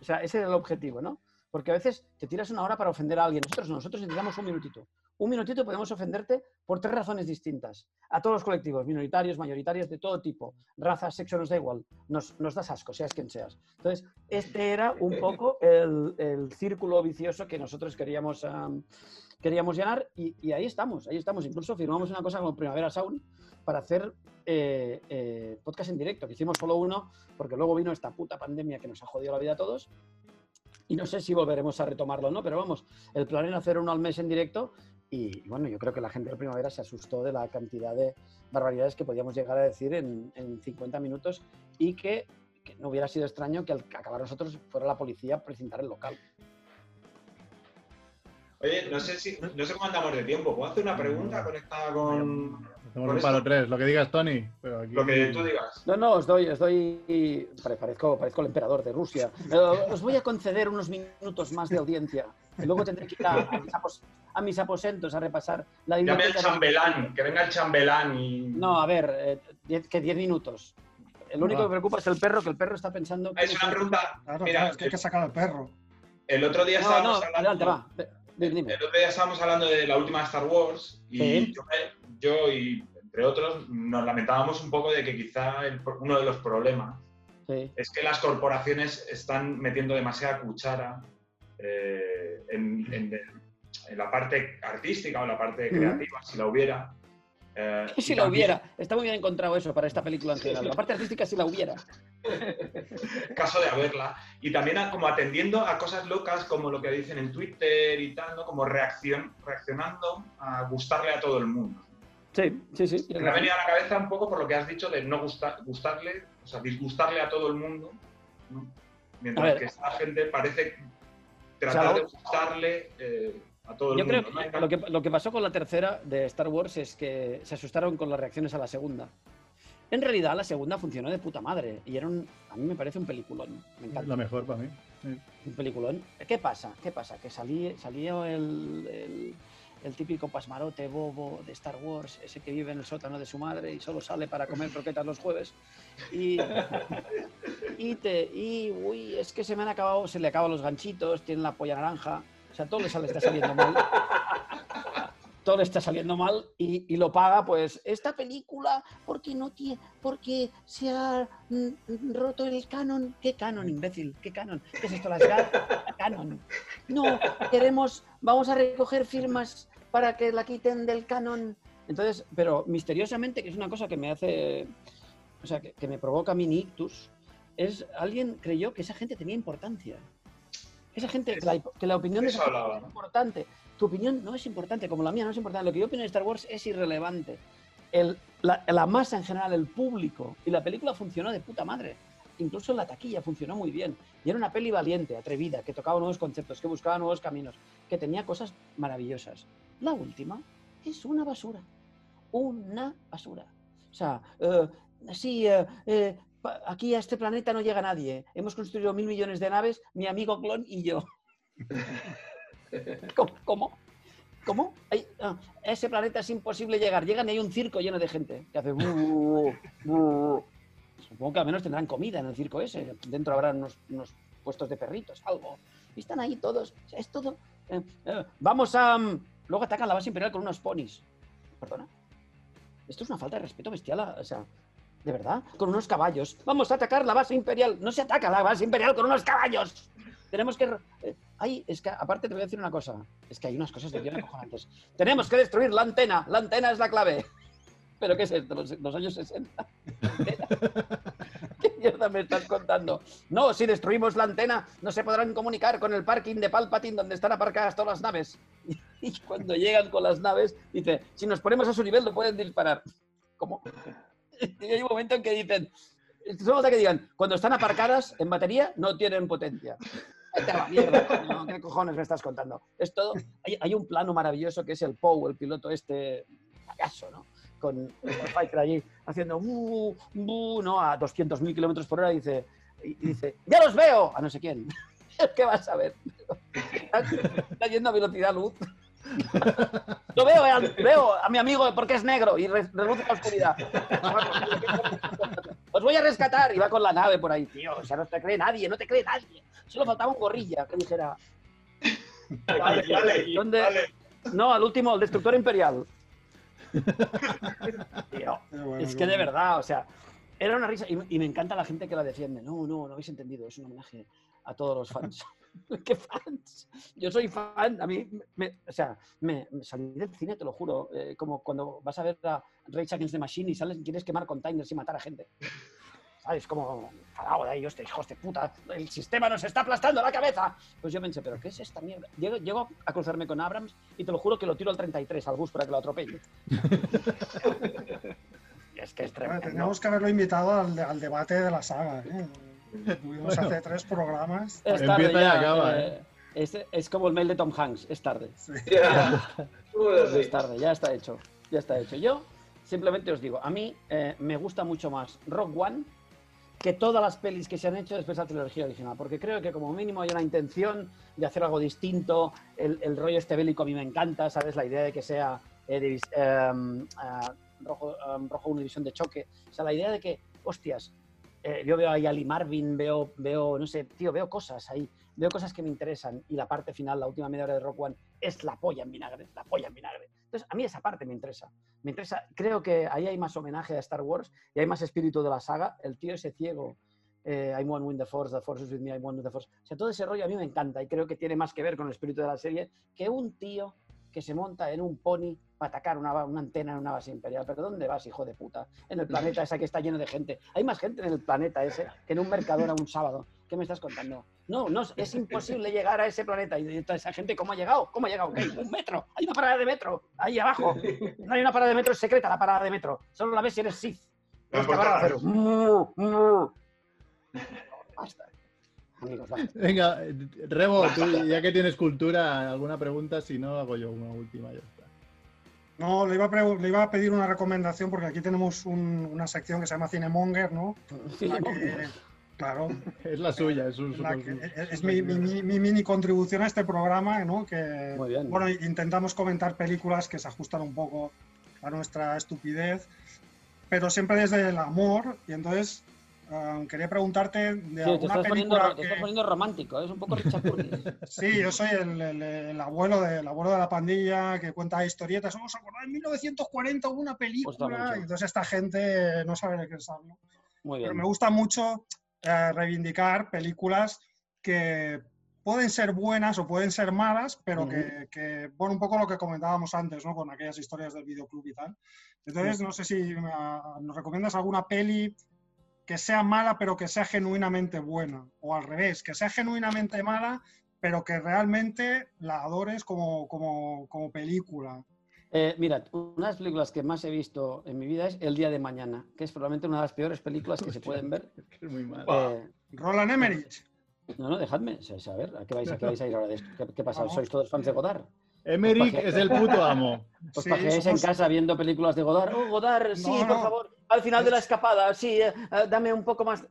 O sea, ese era el objetivo, ¿no? Porque a veces te tiras una hora para ofender a alguien. Nosotros no, nosotros necesitamos un minutito. Un minutito podemos ofenderte por tres razones distintas. A todos los colectivos, minoritarios, mayoritarios, de todo tipo. Raza, sexo, nos da igual. Nos, nos das asco, seas quien seas. Entonces, este era un poco el, el círculo vicioso que nosotros queríamos, am, queríamos llenar y, y ahí estamos, ahí estamos. Incluso firmamos una cosa como Primavera Sound para hacer eh, eh, podcast en directo, que hicimos solo uno porque luego vino esta puta pandemia que nos ha jodido la vida a todos. Y no sé si volveremos a retomarlo o no, pero vamos, el plan era hacer uno al mes en directo y bueno, yo creo que la gente de Primavera se asustó de la cantidad de barbaridades que podíamos llegar a decir en, en 50 minutos y que, que no hubiera sido extraño que al acabar nosotros fuera la policía a precintar el local. Oye, no sé si, no sé cómo andamos de tiempo. ¿Puedo hacer una pregunta conectada con Hacemos Por un tres, lo que digas, Tony. Pero aquí... lo que tú digas? No, no, os doy, os doy, pare- parezco, parezco el emperador de Rusia. Os voy a conceder unos minutos más de audiencia. Y luego tendré que ir a, a mis, apos- a mis aposentos a repasar la Llame de- chambelán, que venga el chambelán y. No, a ver, eh, diez- que 10 minutos. El único que preocupa es el perro, que el perro está pensando... Es una pregunta. Claro, Mira, claro, es que hay que sacar al perro. el otro día No, no, estábamos hablando. adelante, va. Dime, dime. El otro día estábamos hablando de la última Star Wars y Sí. yo, y entre otros nos lamentábamos un poco de que quizá el- uno de los problemas Sí. es que las corporaciones están metiendo demasiada cuchara eh, en, en- en la parte artística o la parte creativa, si la hubiera. Eh, Si la hubiera. Está muy bien encontrado eso para esta película general. La parte artística si la hubiera. caso de haberla. Y también a- como atendiendo a cosas locas como lo que dicen en Twitter y tal, ¿no? Como reacción, reaccionando a gustarle a todo el mundo. Sí, sí, sí. Me ha venido a la cabeza un poco por lo que has dicho de no gustar, gustarle, o sea, disgustarle a todo el mundo, ¿no? Mientras que esta gente parece tratar de gustarle eh, a todo el Yo creo mundo. que ¿no? lo, que lo que pasó con la tercera de Star Wars es que se asustaron con las reacciones a la segunda. En realidad, la segunda funcionó de puta madre y era un, a mí me parece un peliculón. Me encanta. lo mejor para mí. Sí. Un peliculón. ¿Qué pasa? ¿Qué pasa? Que salí, salió el, el- el típico pasmarote bobo de Star Wars, ese que vive en el sótano de su madre y solo sale para comer croquetas los jueves. Y, y, te, y uy, es que se me han acabado, se le acaban los ganchitos, tiene la polla naranja. O sea, todo le sale, está saliendo mal. Todo está saliendo mal y, y lo paga, pues, esta película, porque no tiene, porque se ha mm, roto el canon. ¿Qué canon, imbécil? ¿Qué canon? ¿Qué es esto? Las? Canon. No, queremos, vamos a recoger firmas para que la quiten del canon. Entonces, pero misteriosamente, que es una cosa que me hace, o sea, que, que me provoca mini ictus, es alguien creyó que esa gente tenía importancia. Esa gente, que la, que la opinión de esa gente es importante. Tu opinión no es importante, como la mía no es importante. Lo que yo opino de Star Wars es irrelevante. El- la, la masa en general, el público y la película funcionó de puta madre. Incluso en la taquilla funcionó muy bien. Y era una peli valiente, atrevida, que tocaba nuevos conceptos, que buscaba nuevos caminos, que tenía cosas maravillosas. La última es una basura. Una basura. O sea, eh, sí, pa- aquí a este planeta no llega nadie. Hemos construido mil millones de naves, mi amigo Clon y yo. ¿Cómo? ¿Cómo? ¿Cómo? Ay, ah, a ese planeta es imposible llegar. Llegan y hay un circo lleno de gente que hace. Supongo que al menos tendrán comida en el circo ese. Dentro habrá unos, unos puestos de perritos, algo. Y están ahí todos. O sea, es todo. eh, eh, vamos a. mm, Luego atacan la base imperial con unos ponis. Perdona. Esto es una falta de respeto bestial. O sea, ¿De verdad? Con unos caballos. Vamos a atacar la base imperial. No se ataca la base imperial con unos caballos. Tenemos que... eh, Ay, es que aparte te voy a decir una cosa. Es que hay unas cosas de guion acojonantes. Tenemos que destruir la antena. La antena es la clave. ¿Pero qué es esto? ¿Los, años 60? ¿Antena? ¿Qué mierda me estás contando? No, si destruimos la antena, no se podrán comunicar con el parking de Palpatine donde están aparcadas todas las naves. Y cuando llegan con las naves, dice, si nos ponemos a su nivel, lo pueden disparar. ¿Cómo? Y hay un momento en que dicen, solo que digan, cuando están aparcadas en batería, no tienen potencia. La mierda, ¿qué cojones me estás contando? Es todo. Hay, hay un plano maravilloso que es el Poe, el piloto este payaso, ¿no? Con el Fighter allí haciendo bu, bu, ¿no? A 200.000 kilómetros por hora y dice, y dice, ¡ya los veo! A no sé quién. ¿Qué vas a ver? Está yendo a velocidad luz. Lo veo, eh, veo a mi amigo porque es negro y re- reduce la oscuridad. Os voy a rescatar y va con la nave por ahí, tío. O sea, no te cree nadie, no te cree nadie. Solo faltaba un gorrilla que dijera. Vale, vale, ¿Dónde? vale. No, al último, el destructor imperial. Tío, Qué bueno, es que de verdad, o sea, era una risa y, y me encanta la gente que la defiende. No, no, no habéis entendido, es un homenaje a todos los fans. ¿Qué fans? Yo soy fan, a mí, me- o sea, me, me salí del cine, te lo juro, eh, como cuando vas a ver a Rage Against the Machine y sales y quieres quemar containers y matar a gente. ¿Sabes? Como, enfadado de ahí, hostia, hijos de puta, el sistema nos está aplastando la cabeza. Pues yo pensé, ¿pero qué es esta mierda? Llego, llego a cruzarme con Abrams y te lo juro que lo tiro al 33 al bus para que lo atropelle. es que es tremendo. Teníamos que haberlo invitado al, al debate de la saga. ¿eh? Tuvimos Bueno. hace tres programas. Es Empieza tarde y acaba, eh, es, es como el mail de Tom Hanks, es tarde. Es tarde, ya está hecho. Ya está hecho. Yo simplemente os digo, a mí eh, me gusta mucho más Rock One que todas las pelis que se han hecho después de la trilogía original, porque creo que como mínimo hay una intención de hacer algo distinto, el, el rollo este bélico a mí me encanta, ¿sabes? La idea de que sea eh, em, ah, rojo, em, rojo una división de choque, o sea, la idea de que, hostias, eh, yo veo ahí a Ali Marvin, veo, veo, no sé, tío, veo cosas ahí, veo cosas que me interesan y la parte final, la última media hora de Rock One, es la polla en vinagre, la polla en vinagre. Entonces, a mí esa parte me interesa. Me interesa, creo que ahí hay más homenaje a Star Wars y hay más espíritu de la saga. El tío ese ciego, eh, I'm one with the Force, the Force is with me, I'm one with the Force. O sea, todo ese rollo a mí me encanta y creo que tiene más que ver con el espíritu de la serie que un tío que se monta en un pony para atacar una, una antena en una base imperial. ¿Pero dónde vas, hijo de puta? En el planeta ese que está lleno de gente. Hay más gente en el planeta ese que en un Mercadona un sábado. ¿Qué me estás contando? No, no, es imposible llegar a ese planeta. Y toda esa gente, ¿cómo ha llegado? ¿Cómo ha llegado? ¿Qué? Un metro. Hay una parada de metro. Ahí abajo. No hay una parada de metro, es secreta la parada de metro. Solo la ves si eres Sith. No, Esta Amigos. Venga, Remo, tú, ya que tienes cultura, alguna pregunta, si no, hago yo una última. Ya está. No, le iba, a pre- le iba a pedir una recomendación porque aquí tenemos un- una sección que se llama Cinemonger, ¿no? Claro, Es la suya, es un la super- que- es, es mi, mi- mi- mi mini contribución a este programa, ¿no? Que, Muy bien. bueno, intentamos comentar películas que se ajustan un poco a nuestra estupidez, pero siempre desde el amor. Y entonces ah, quería preguntarte de Sí, te, alguna poniendo, película te estás que... poniendo romántico, ¿eh? es un poco Richard. Sí, yo soy el, el- el abuelo de, el abuelo de la pandilla que cuenta historietas. ¿Os acordáis? En 1940 hubo una Gusta película y entonces esta gente no sabe de qué hablo. Muy Pero bien. me gusta mucho eh, reivindicar películas que pueden ser buenas o pueden ser malas, pero que, que, bueno, un poco lo que comentábamos antes, ¿no? Con aquellas historias del videoclub y tal. Entonces, no sé si ah, nos recomiendas alguna peli que sea mala, pero que sea genuinamente buena. O al revés, que sea genuinamente mala, pero que realmente la adores como, como, como película. Eh, mira, una de las películas que más he visto en mi vida es El Día de Mañana, que es probablemente una de las peores películas que se pueden ver. Es que es muy mal. Eh, Roland Emmerich. no, no, dejadme sa- saber a qué vais, a qué vais a ir ahora de esto. ¿Qué, qué pasa? ¿Sois todos fans de Godard? Emmerich Pues, es el puto amo. Pues Sí, en casa viendo películas de Godard. Oh, Godard, sí, No, por favor. Al final de la escapada, sí, eh, eh, dame un poco más.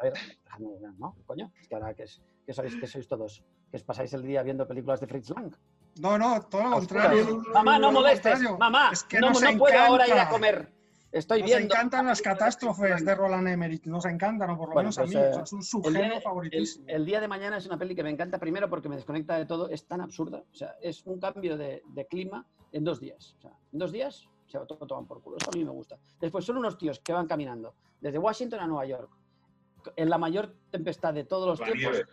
A ver, dejadme, ¿no? Coño, es que ahora que, es- que sois, que sois todos, que os pasáis el día viendo películas de Fritz Lang. No, no, todo lo A contrario. Mamá, no molestes. Mamá, Es que no, no puedo ahora ir a encanta. comer. Estoy Nos viendo. encantan las catástrofes de Roland Emmerich, nos encantan, o por lo Bueno, menos pues, a mí, eh, o sea, es un subgénero de, el- favoritísimo. el día de mañana es una peli que me encanta primero porque me desconecta de todo, es tan absurda. O sea, es un cambio de, de clima en dos días. O sea, en dos días se lo toman por culo. Eso a mí me gusta. Después son unos tíos que van caminando desde Washington a Nueva York, en la mayor tempestad de todos los La tiempos, nieve.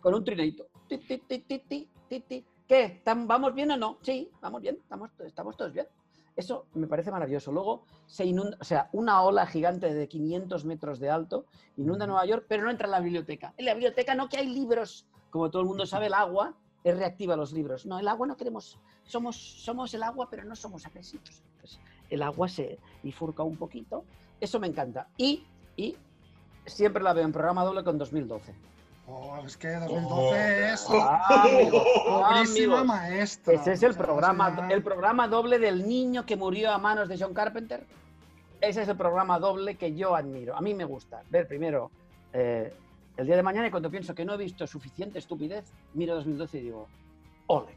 con un trineito. Ti, ti, ti. ¿Qué? ¿Tam- ¿Vamos bien o no? Sí, vamos bien, estamos, estamos todos bien. Eso me parece maravilloso. Luego se inunda, o sea, una ola gigante de 500 metros de alto inunda Nueva York, pero no entra en la biblioteca. En la biblioteca no que hay libros. Como todo el mundo sabe, el agua es reactiva los libros. No, el agua no queremos. Somos, somos el agua, pero no somos agresivos. Entonces, el agua se bifurca un poquito. Eso me encanta. Y, y siempre la veo en programa doble con 2012. Oh, es que 2012 es Ah, amigo, obrísima amigo. maestra. Ese es el programa, el programa doble del niño que murió a manos de John Carpenter. Ese es el programa doble que yo admiro. A mí me gusta ver primero eh, el día de mañana y cuando pienso que no he visto suficiente estupidez, miro 2012 y digo, ole.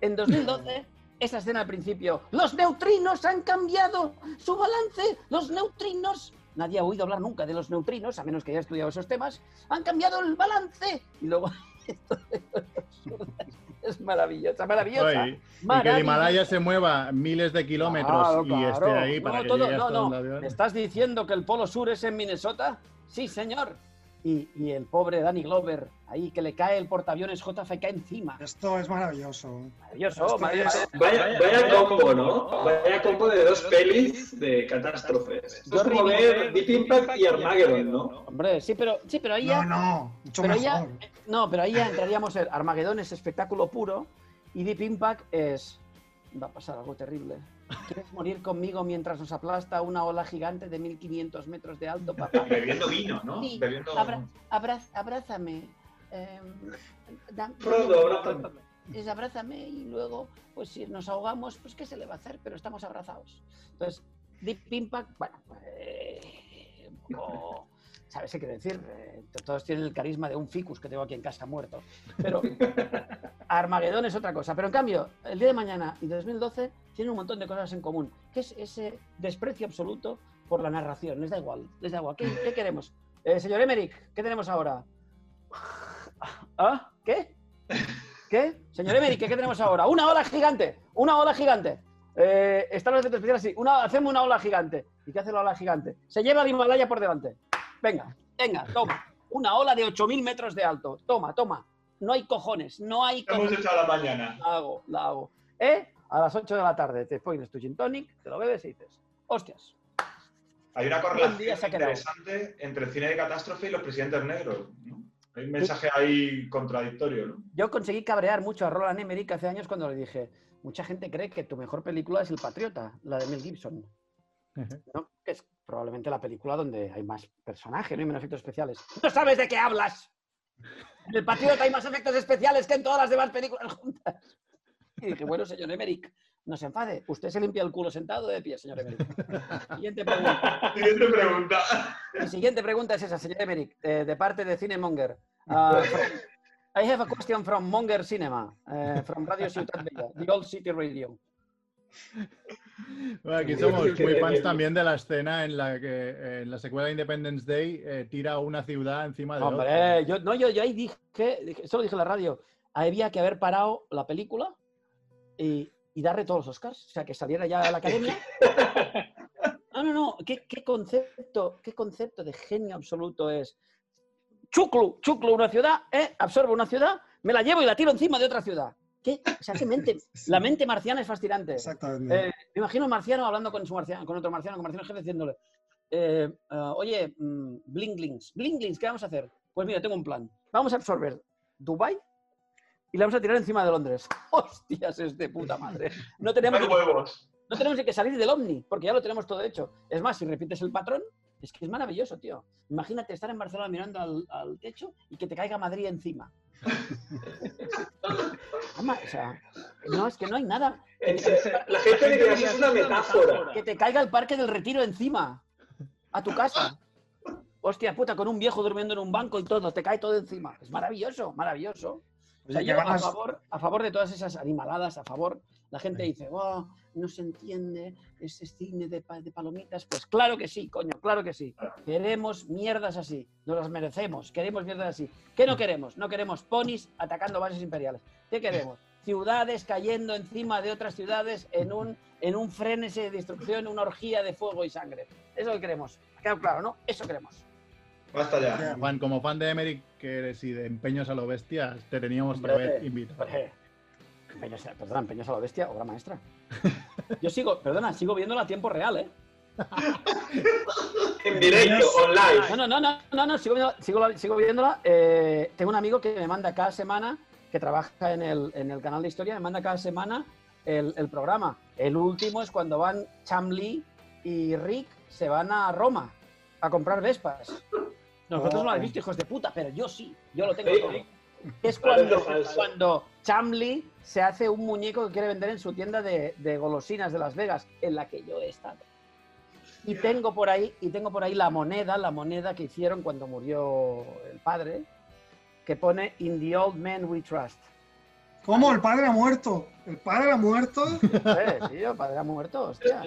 En 2012, esa escena al principio, los neutrinos han cambiado su balance, los neutrinos. Nadie ha oído hablar nunca de los neutrinos, a menos que haya estudiado esos temas. Han cambiado el balance. Y luego, esto es maravillosa, maravillosa. Oye, y que el. Himalaya se mueva miles de kilómetros Claro, y esté ahí para No, que todo- no, no. ¿Me estás diciendo que el Polo Sur es en Minnesota? Sí, señor. Y, y el pobre Danny Glover, ahí que le cae el portaaviones JFK encima. Esto es maravilloso. Maravilloso, Esto maravilloso. es- Vaya, vaya combo, ¿no? Vaya combo de dos pelis de catástrofes. Esto es como ver Deep Impact y Armageddon, ¿no? Hombre, sí, pero, sí, pero ahí No, ya... no, mucho pero mejor. ya- No, pero ahí ya entraríamos en Armagedón es espectáculo puro y Deep Impact es... Va a pasar algo terrible. ¿Quieres morir conmigo mientras nos aplasta una ola gigante de 1500 metros de alto, papá? Bebiendo vino, ¿no? Sí, Bebiendo... abra- abraz- abrázame. eh, da- Frodo, abrázame. Es abrázame y luego, pues si nos ahogamos, pues ¿qué se le va a hacer? Pero estamos abrazados. Entonces, Deep Impact, bueno, eh, un poco, ¿sabes qué quiero decir? Eh, to- todos tienen el carisma de un ficus que tengo aquí en casa muerto. Pero Armagedón es otra cosa. Pero en cambio, el día de mañana y de 2012 tienen un montón de cosas en común, que es ese desprecio absoluto por la narración. Les da igual, les da igual. ¿Qué, qué queremos? Eh, señor Emerick, ¿qué tenemos ahora? ¿Ah? ¿Qué? ¿Qué? Señor Emerick, ¿qué tenemos ahora? Una ola gigante, una ola gigante. Eh, están los efectos especiales así. Una, hacemos una ola gigante. ¿Y qué hace la ola gigante? Se lleva el Himalaya por delante. Venga, venga, toma. Una ola de 8.000 metros de alto. Toma, toma. No hay cojones, no hay ¿Qué hemos cojones. hecho a la mañana? La hago, la hago. ¿Eh? A las 8 de la tarde te pones tu gin tonic, te lo bebes y dices, hostias. Hay una día correlación interesante entre el cine de catástrofe y los presidentes negros. ¿no? Hay un mensaje ahí contradictorio, ¿no? Yo conseguí cabrear mucho a Roland Emmerich hace años cuando le dije, mucha gente cree que tu mejor película es El Patriota, la de Mel Gibson. ¿no? Que es probablemente la película donde hay más personajes, no hay menos efectos especiales. ¡No sabes de qué hablas! En El Patriota hay más efectos especiales que en todas las demás películas juntas. Y dije, bueno, señor Emmerich, no se enfade. ¿Usted se limpia el culo sentado de pie, señor Emmerich? Siguiente pregunta. Siguiente pregunta. Mi siguiente pregunta es esa, señor Emmerich, eh, de parte de Cinemonger. From- I have a question from Monger Cinema, eh, from Radio Ciutat Bella, the Old City Radio. Bueno, aquí somos muy fans también de la escena en la que eh, en la secuela de Independence Day eh, tira una ciudad encima de otra. Hombre, yo, no, yo, yo ahí dije, dije, esto lo dije en la radio, había que haber parado la película y, y darle todos los Oscars, o sea, que saliera ya a la academia. No, no, no, ¿qué, qué concepto, qué concepto de genio absoluto es. Chuclu, Chuclu, una ciudad, ¿eh? absorbo una ciudad, me la llevo y la tiro encima de otra ciudad. ¿Qué? O sea, qué mente, la mente marciana es fascinante. Exactamente. Eh, me imagino un marciano hablando con su marciano, con otro marciano, con marciano jefe, diciéndole, eh, eh, oye, mm, Blinglings, Blinglings, ¿qué vamos a hacer? Pues mira, tengo un plan. Vamos a absorber Dubai y la vamos a tirar encima de Londres. Hostias, es de puta madre. No tenemos, ni, huevos. no tenemos que salir del Omni, porque ya lo tenemos todo hecho. Es más, si repites el patrón, es que es maravilloso, tío. Imagínate estar en Barcelona mirando al, al techo y que te caiga Madrid encima. Ama, o sea, no, es que no hay nada. La gente diría, eso es una metáfora. Que te caiga el parque del retiro encima. A tu casa. Hostia puta, con un viejo durmiendo en un banco y todo, te cae todo encima. Es maravilloso, maravilloso. O sea, yo que a favor, a favor de todas esas animaladas, a favor, la gente dice, oh, no se entiende ese cine de, pa- de palomitas. Pues claro que sí, coño, claro que sí. Queremos mierdas así, nos las merecemos, queremos mierdas así. ¿Qué no queremos? No queremos ponis atacando bases imperiales. ¿Qué queremos? ciudades cayendo encima de otras ciudades en un, en un frenesí de destrucción, una orgía de fuego y sangre. Eso es lo que queremos. Quedado claro, ¿no? Eso queremos. Basta ya. Juan, como fan de Emerick, que eres y de empeños a lo bestia, te teníamos que haber invitado. Hombre, Empeños, a- perdona, empeños a la bestia, obra maestra. Yo sigo, perdona, sigo viéndola a tiempo real, ¿eh? En directo, online. No, no, no, no, no, no, sigo, viendo- sigo, la- sigo viéndola. Eh, tengo un amigo que me manda cada semana, que trabaja en el, en el canal de historia, me manda cada semana el, el programa. El último es cuando van Chamli y Rick se van a Roma a comprar Vespas. Nosotros no lo habéis visto, hijos de puta, pero yo sí, yo lo tengo Sí. todo. Es cuando, cuando Chamli se hace un muñeco que quiere vender en su tienda de, de golosinas de Las Vegas, en la que yo he estado. Y tengo por ahí, y tengo por ahí la moneda, la moneda que hicieron cuando murió el padre, que pone In the old men we trust. ¿Cómo? El padre ha muerto. ¿El padre ha muerto? Eh, tío, el padre ha muerto, hostia.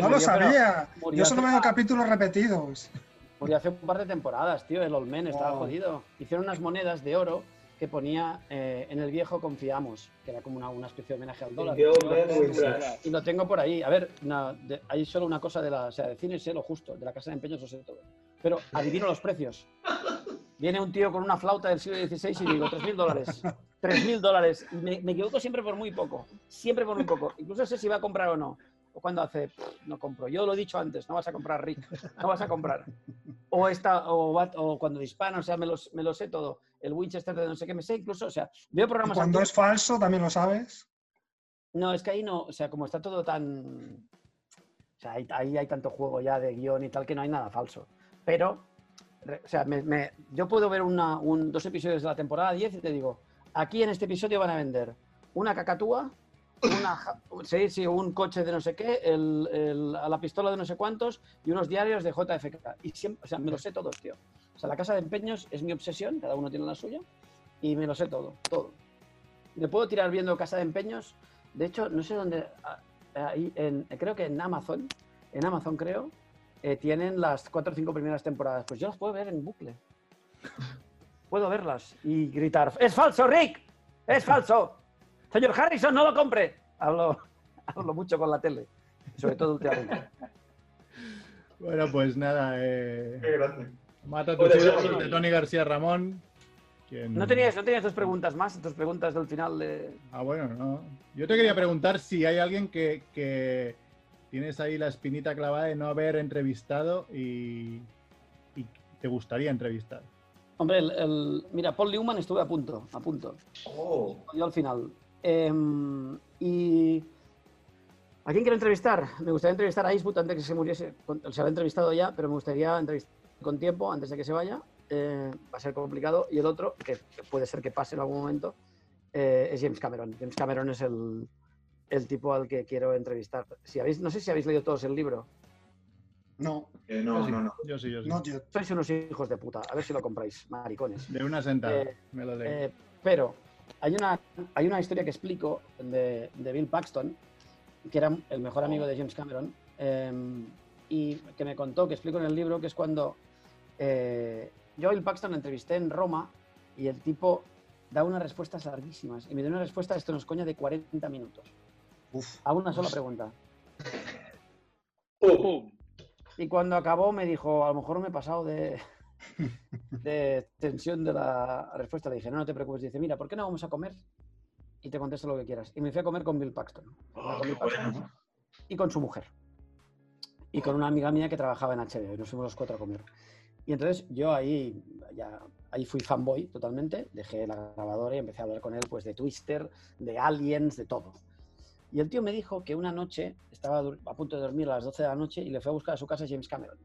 No lo sabía. murió Yo solo veo capítulos repetidos. Murió hace un par de temporadas, tío, el old man estaba Wow. jodido. Hicieron unas monedas de oro que ponía eh, en el viejo confiamos, que era como una, una especie de homenaje al dólar. Y lo tengo por ahí. A ver, no, de- hay solo una cosa de la. O sea, de cine sé lo justo, de la casa de empeños lo sé todo. Pero adivino los precios. Viene un tío con una flauta del siglo XVI y digo, 3.000 dólares. 3.000 dólares. Y me, me equivoco siempre por muy poco. Siempre por muy poco. Incluso sé si va a comprar o no. O cuando hace, "Pff, no compro. Yo lo he dicho antes, no vas a comprar, Rick. No vas a comprar. O, esta, o, cuando disparan, o sea, me, los, me lo sé todo. El Winchester de no sé qué me sé, incluso, o sea, veo programas cuando antiguos- es falso, también lo sabes. no, es que ahí no, o sea, como está todo tan. O sea, ahí, ahí hay tanto juego ya de guion y tal que no hay nada falso. Pero, o sea, me- me- yo puedo ver una, un- dos episodios de la temporada 10 y te digo, aquí en este episodio van a vender una cacatúa, una, sí, sí, un coche de no sé qué, el- el- la pistola de no sé cuántos y unos diarios de JFK. Y siempre, o sea, me lo sé todos, tío. O sea, la casa de empeños es mi obsesión, cada uno tiene la suya, y me lo sé todo, todo. Me puedo tirar viendo casa de empeños de hecho, no sé dónde. ah, ahí en- creo que en Amazon, en Amazon creo, eh, tienen las cuatro o cinco primeras temporadas. Pues yo las puedo ver en bucle. Puedo verlas y gritar: ¡Es falso, Rick! ¡Es falso! Señor Harrison, no lo compre. Hablo, hablo mucho con la tele, sobre todo últimamente. Bueno, pues nada, eh, Qué grande. mata tu de Tony García Ramón. quien- ¿No tenías, ¿No tenías dos preguntas más? Dos preguntas del final de. Ah, bueno, no. Yo te quería preguntar si hay alguien que, que tienes ahí la espinita clavada de no haber entrevistado y, y te gustaría entrevistar. Hombre, el, el- mira, Paul Newman estuve a punto, a punto. Oh, yo al final. Em, y ¿a quién quiero entrevistar? Me gustaría entrevistar a Eastwood antes de que se muriese. Se he entrevistado ya, pero me gustaría entrevistar con tiempo antes de que se vaya. Eh, va a ser complicado. Y el otro, que puede ser que pase en algún momento, eh, es James Cameron. James Cameron es el, el tipo al que quiero entrevistar. Si habéis, no sé si habéis leído todos el libro. No, eh, no, sí, no, no. Yo sí, yo sí. Sois unos hijos de puta. A ver si lo compráis, maricones. De una sentada. Eh, me lo leo. Eh, pero hay una, hay una historia que explico de, de Bill Paxton, que era el mejor amigo de James Cameron, eh, y que me contó, que explico en el libro, que es cuando eh, yo a Bill Paxton lo entrevisté en Roma y el tipo da unas respuestas larguísimas. Y me dio una respuesta, esto nos coña, de 40 minutos. Uf. A una sola pregunta. Pum. Y cuando acabó me dijo, a lo mejor me he pasado de, de tensión de la respuesta. Le dije, no, no te preocupes. Dice, mira, ¿por qué no vamos a comer? Y te contesto lo que quieras. Y me fui a comer con Bill Paxton. Oh, Con Bill Paxton bueno. y con su mujer. Y con una amiga mía que trabajaba en HBO. Y nos fuimos los cuatro a comer. Y entonces yo ahí, ya, ahí fui fanboy totalmente. Dejé la grabadora y empecé a hablar con él pues de Twister, de Aliens, de todo. Y el tío me dijo que una noche estaba a punto de dormir a las 12 de la noche y le fue a buscar a su casa James Cameron.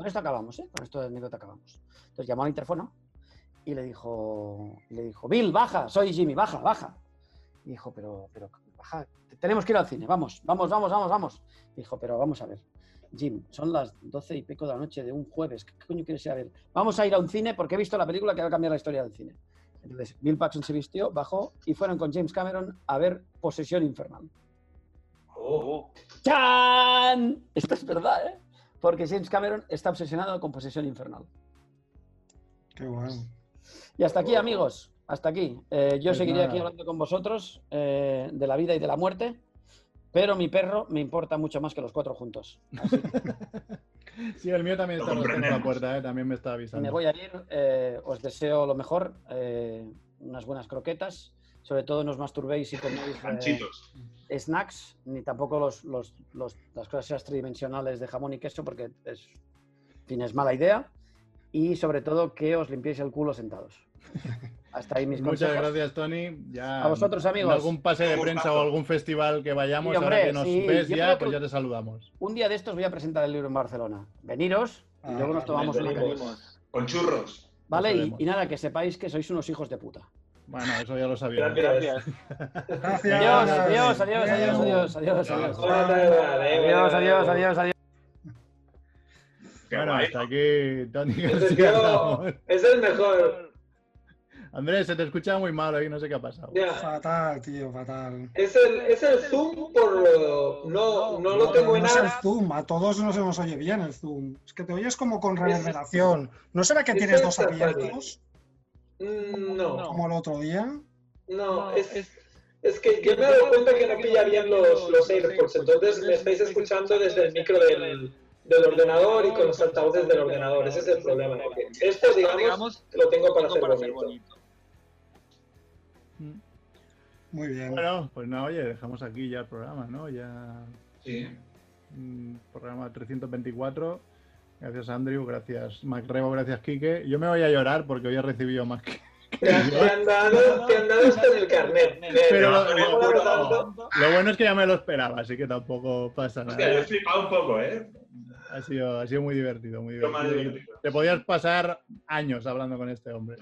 Con esto acabamos, ¿eh? Con esto de anécdota acabamos. Entonces llamó al interfono y le dijo, y le dijo, Bill, baja, soy Jimmy, baja, baja. Y dijo, pero, pero, baja, tenemos que ir al cine, vamos, vamos, vamos, vamos, vamos. Dijo, pero vamos a ver, Jim, son las 12 y pico de la noche de un jueves, ¿qué coño quieres ir a ver? Vamos a ir a un cine porque he visto la película que va a cambiar la historia del cine. Entonces, Bill Paxton se vistió, bajó y fueron con James Cameron a ver Posesión Infernal. Oh. ¡Chan! Esto es verdad, ¿eh? Porque James Cameron está obsesionado con Posesión Infernal. Qué bueno. Y hasta aquí, amigos. hasta aquí. Eh, yo Pues seguiré aquí hablando con vosotros eh, de la vida y de la muerte, pero mi perro me importa mucho más que los cuatro juntos. Así Sí, el mío también está rozando la puerta, ¿eh? también me está me avisando. voy a ir. eh, os deseo lo mejor, eh, unas buenas croquetas. Sobre todo no os masturbéis y coméis eh, Ganchitos. Snacks, ni tampoco los, los- los- las cosas tridimensionales de jamón y queso, porque es, en fin, es mala idea. Y sobre todo que os limpiéis el culo sentados. Hasta ahí mis Muchas consejos. gracias, Tony. Ya A vosotros, amigos. En algún pase de prensa o algún festival que vayamos, Sí, hombre, ahora que nos sí, ves yo ya, pues ya te saludamos. Un día de estos voy a presentar el libro en Barcelona. Veniros y Ah, luego nos tomamos una venimos. caña. Con churros. ¿Vale? Y, y nada, que sepáis que sois unos hijos de puta. Bueno, eso ya lo sabía. Gracias. Gracias. Adiós, adiós, adiós, adiós, Adiós. adiós, adiós, adiós. Adiós, adiós, Bueno, hasta aquí, Tony García es el mejor. Andrés, se te escucha muy mal hoy, no sé qué ha pasado. Ya. Fatal, tío, fatal. Es el, es el Zoom por lo- No, no lo tengo en no es el nada. Zoom, a todos no se nos oye bien el Zoom. Es que te oyes como con reverberación. ¿No será que es tienes dos abiertos, No, como el otro día? no, es, es que yo me he dado cuenta que no pilla bien los, los AirPods, entonces me estáis escuchando desde el micro del, del ordenador y con los altavoces del ordenador. Ese es el problema. porque Esto, digamos, lo tengo para hacer bonito. Muy bien. Bueno, pues nada, oye, dejamos aquí ya el programa, ¿no? Ya Sí. mm, programa 324. Gracias Andrew, gracias Macrebo, gracias Quique. Yo me voy a llorar porque hoy he recibido más que... Te han, te han dado, te han dado hasta en el carnet. Pero me mola tanto. Lo bueno es que ya me lo esperaba, así que tampoco pasa Hostia, yo he nada. flipado un poco, ¿eh? Ha sido, ha sido muy divertido, muy divertido. divertido. Te podías pasar años hablando con este hombre.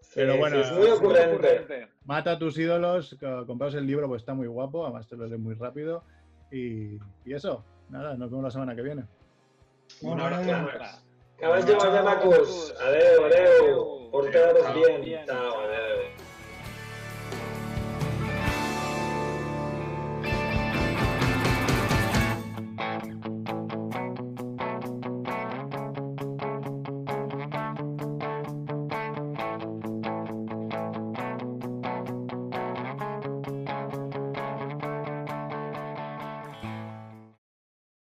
Sí, Pero bueno, sí, es muy ocurrente. Mata a tus ídolos, co- compraos el libro, pues está muy guapo, además te lo lees muy rápido. Y, y eso, nada, nos vemos la semana que viene. Muy Un abrazo. bien. Que vagi molt bé, macos. Adéu, adéu. Porteu-vos bien. Ciao, adéu.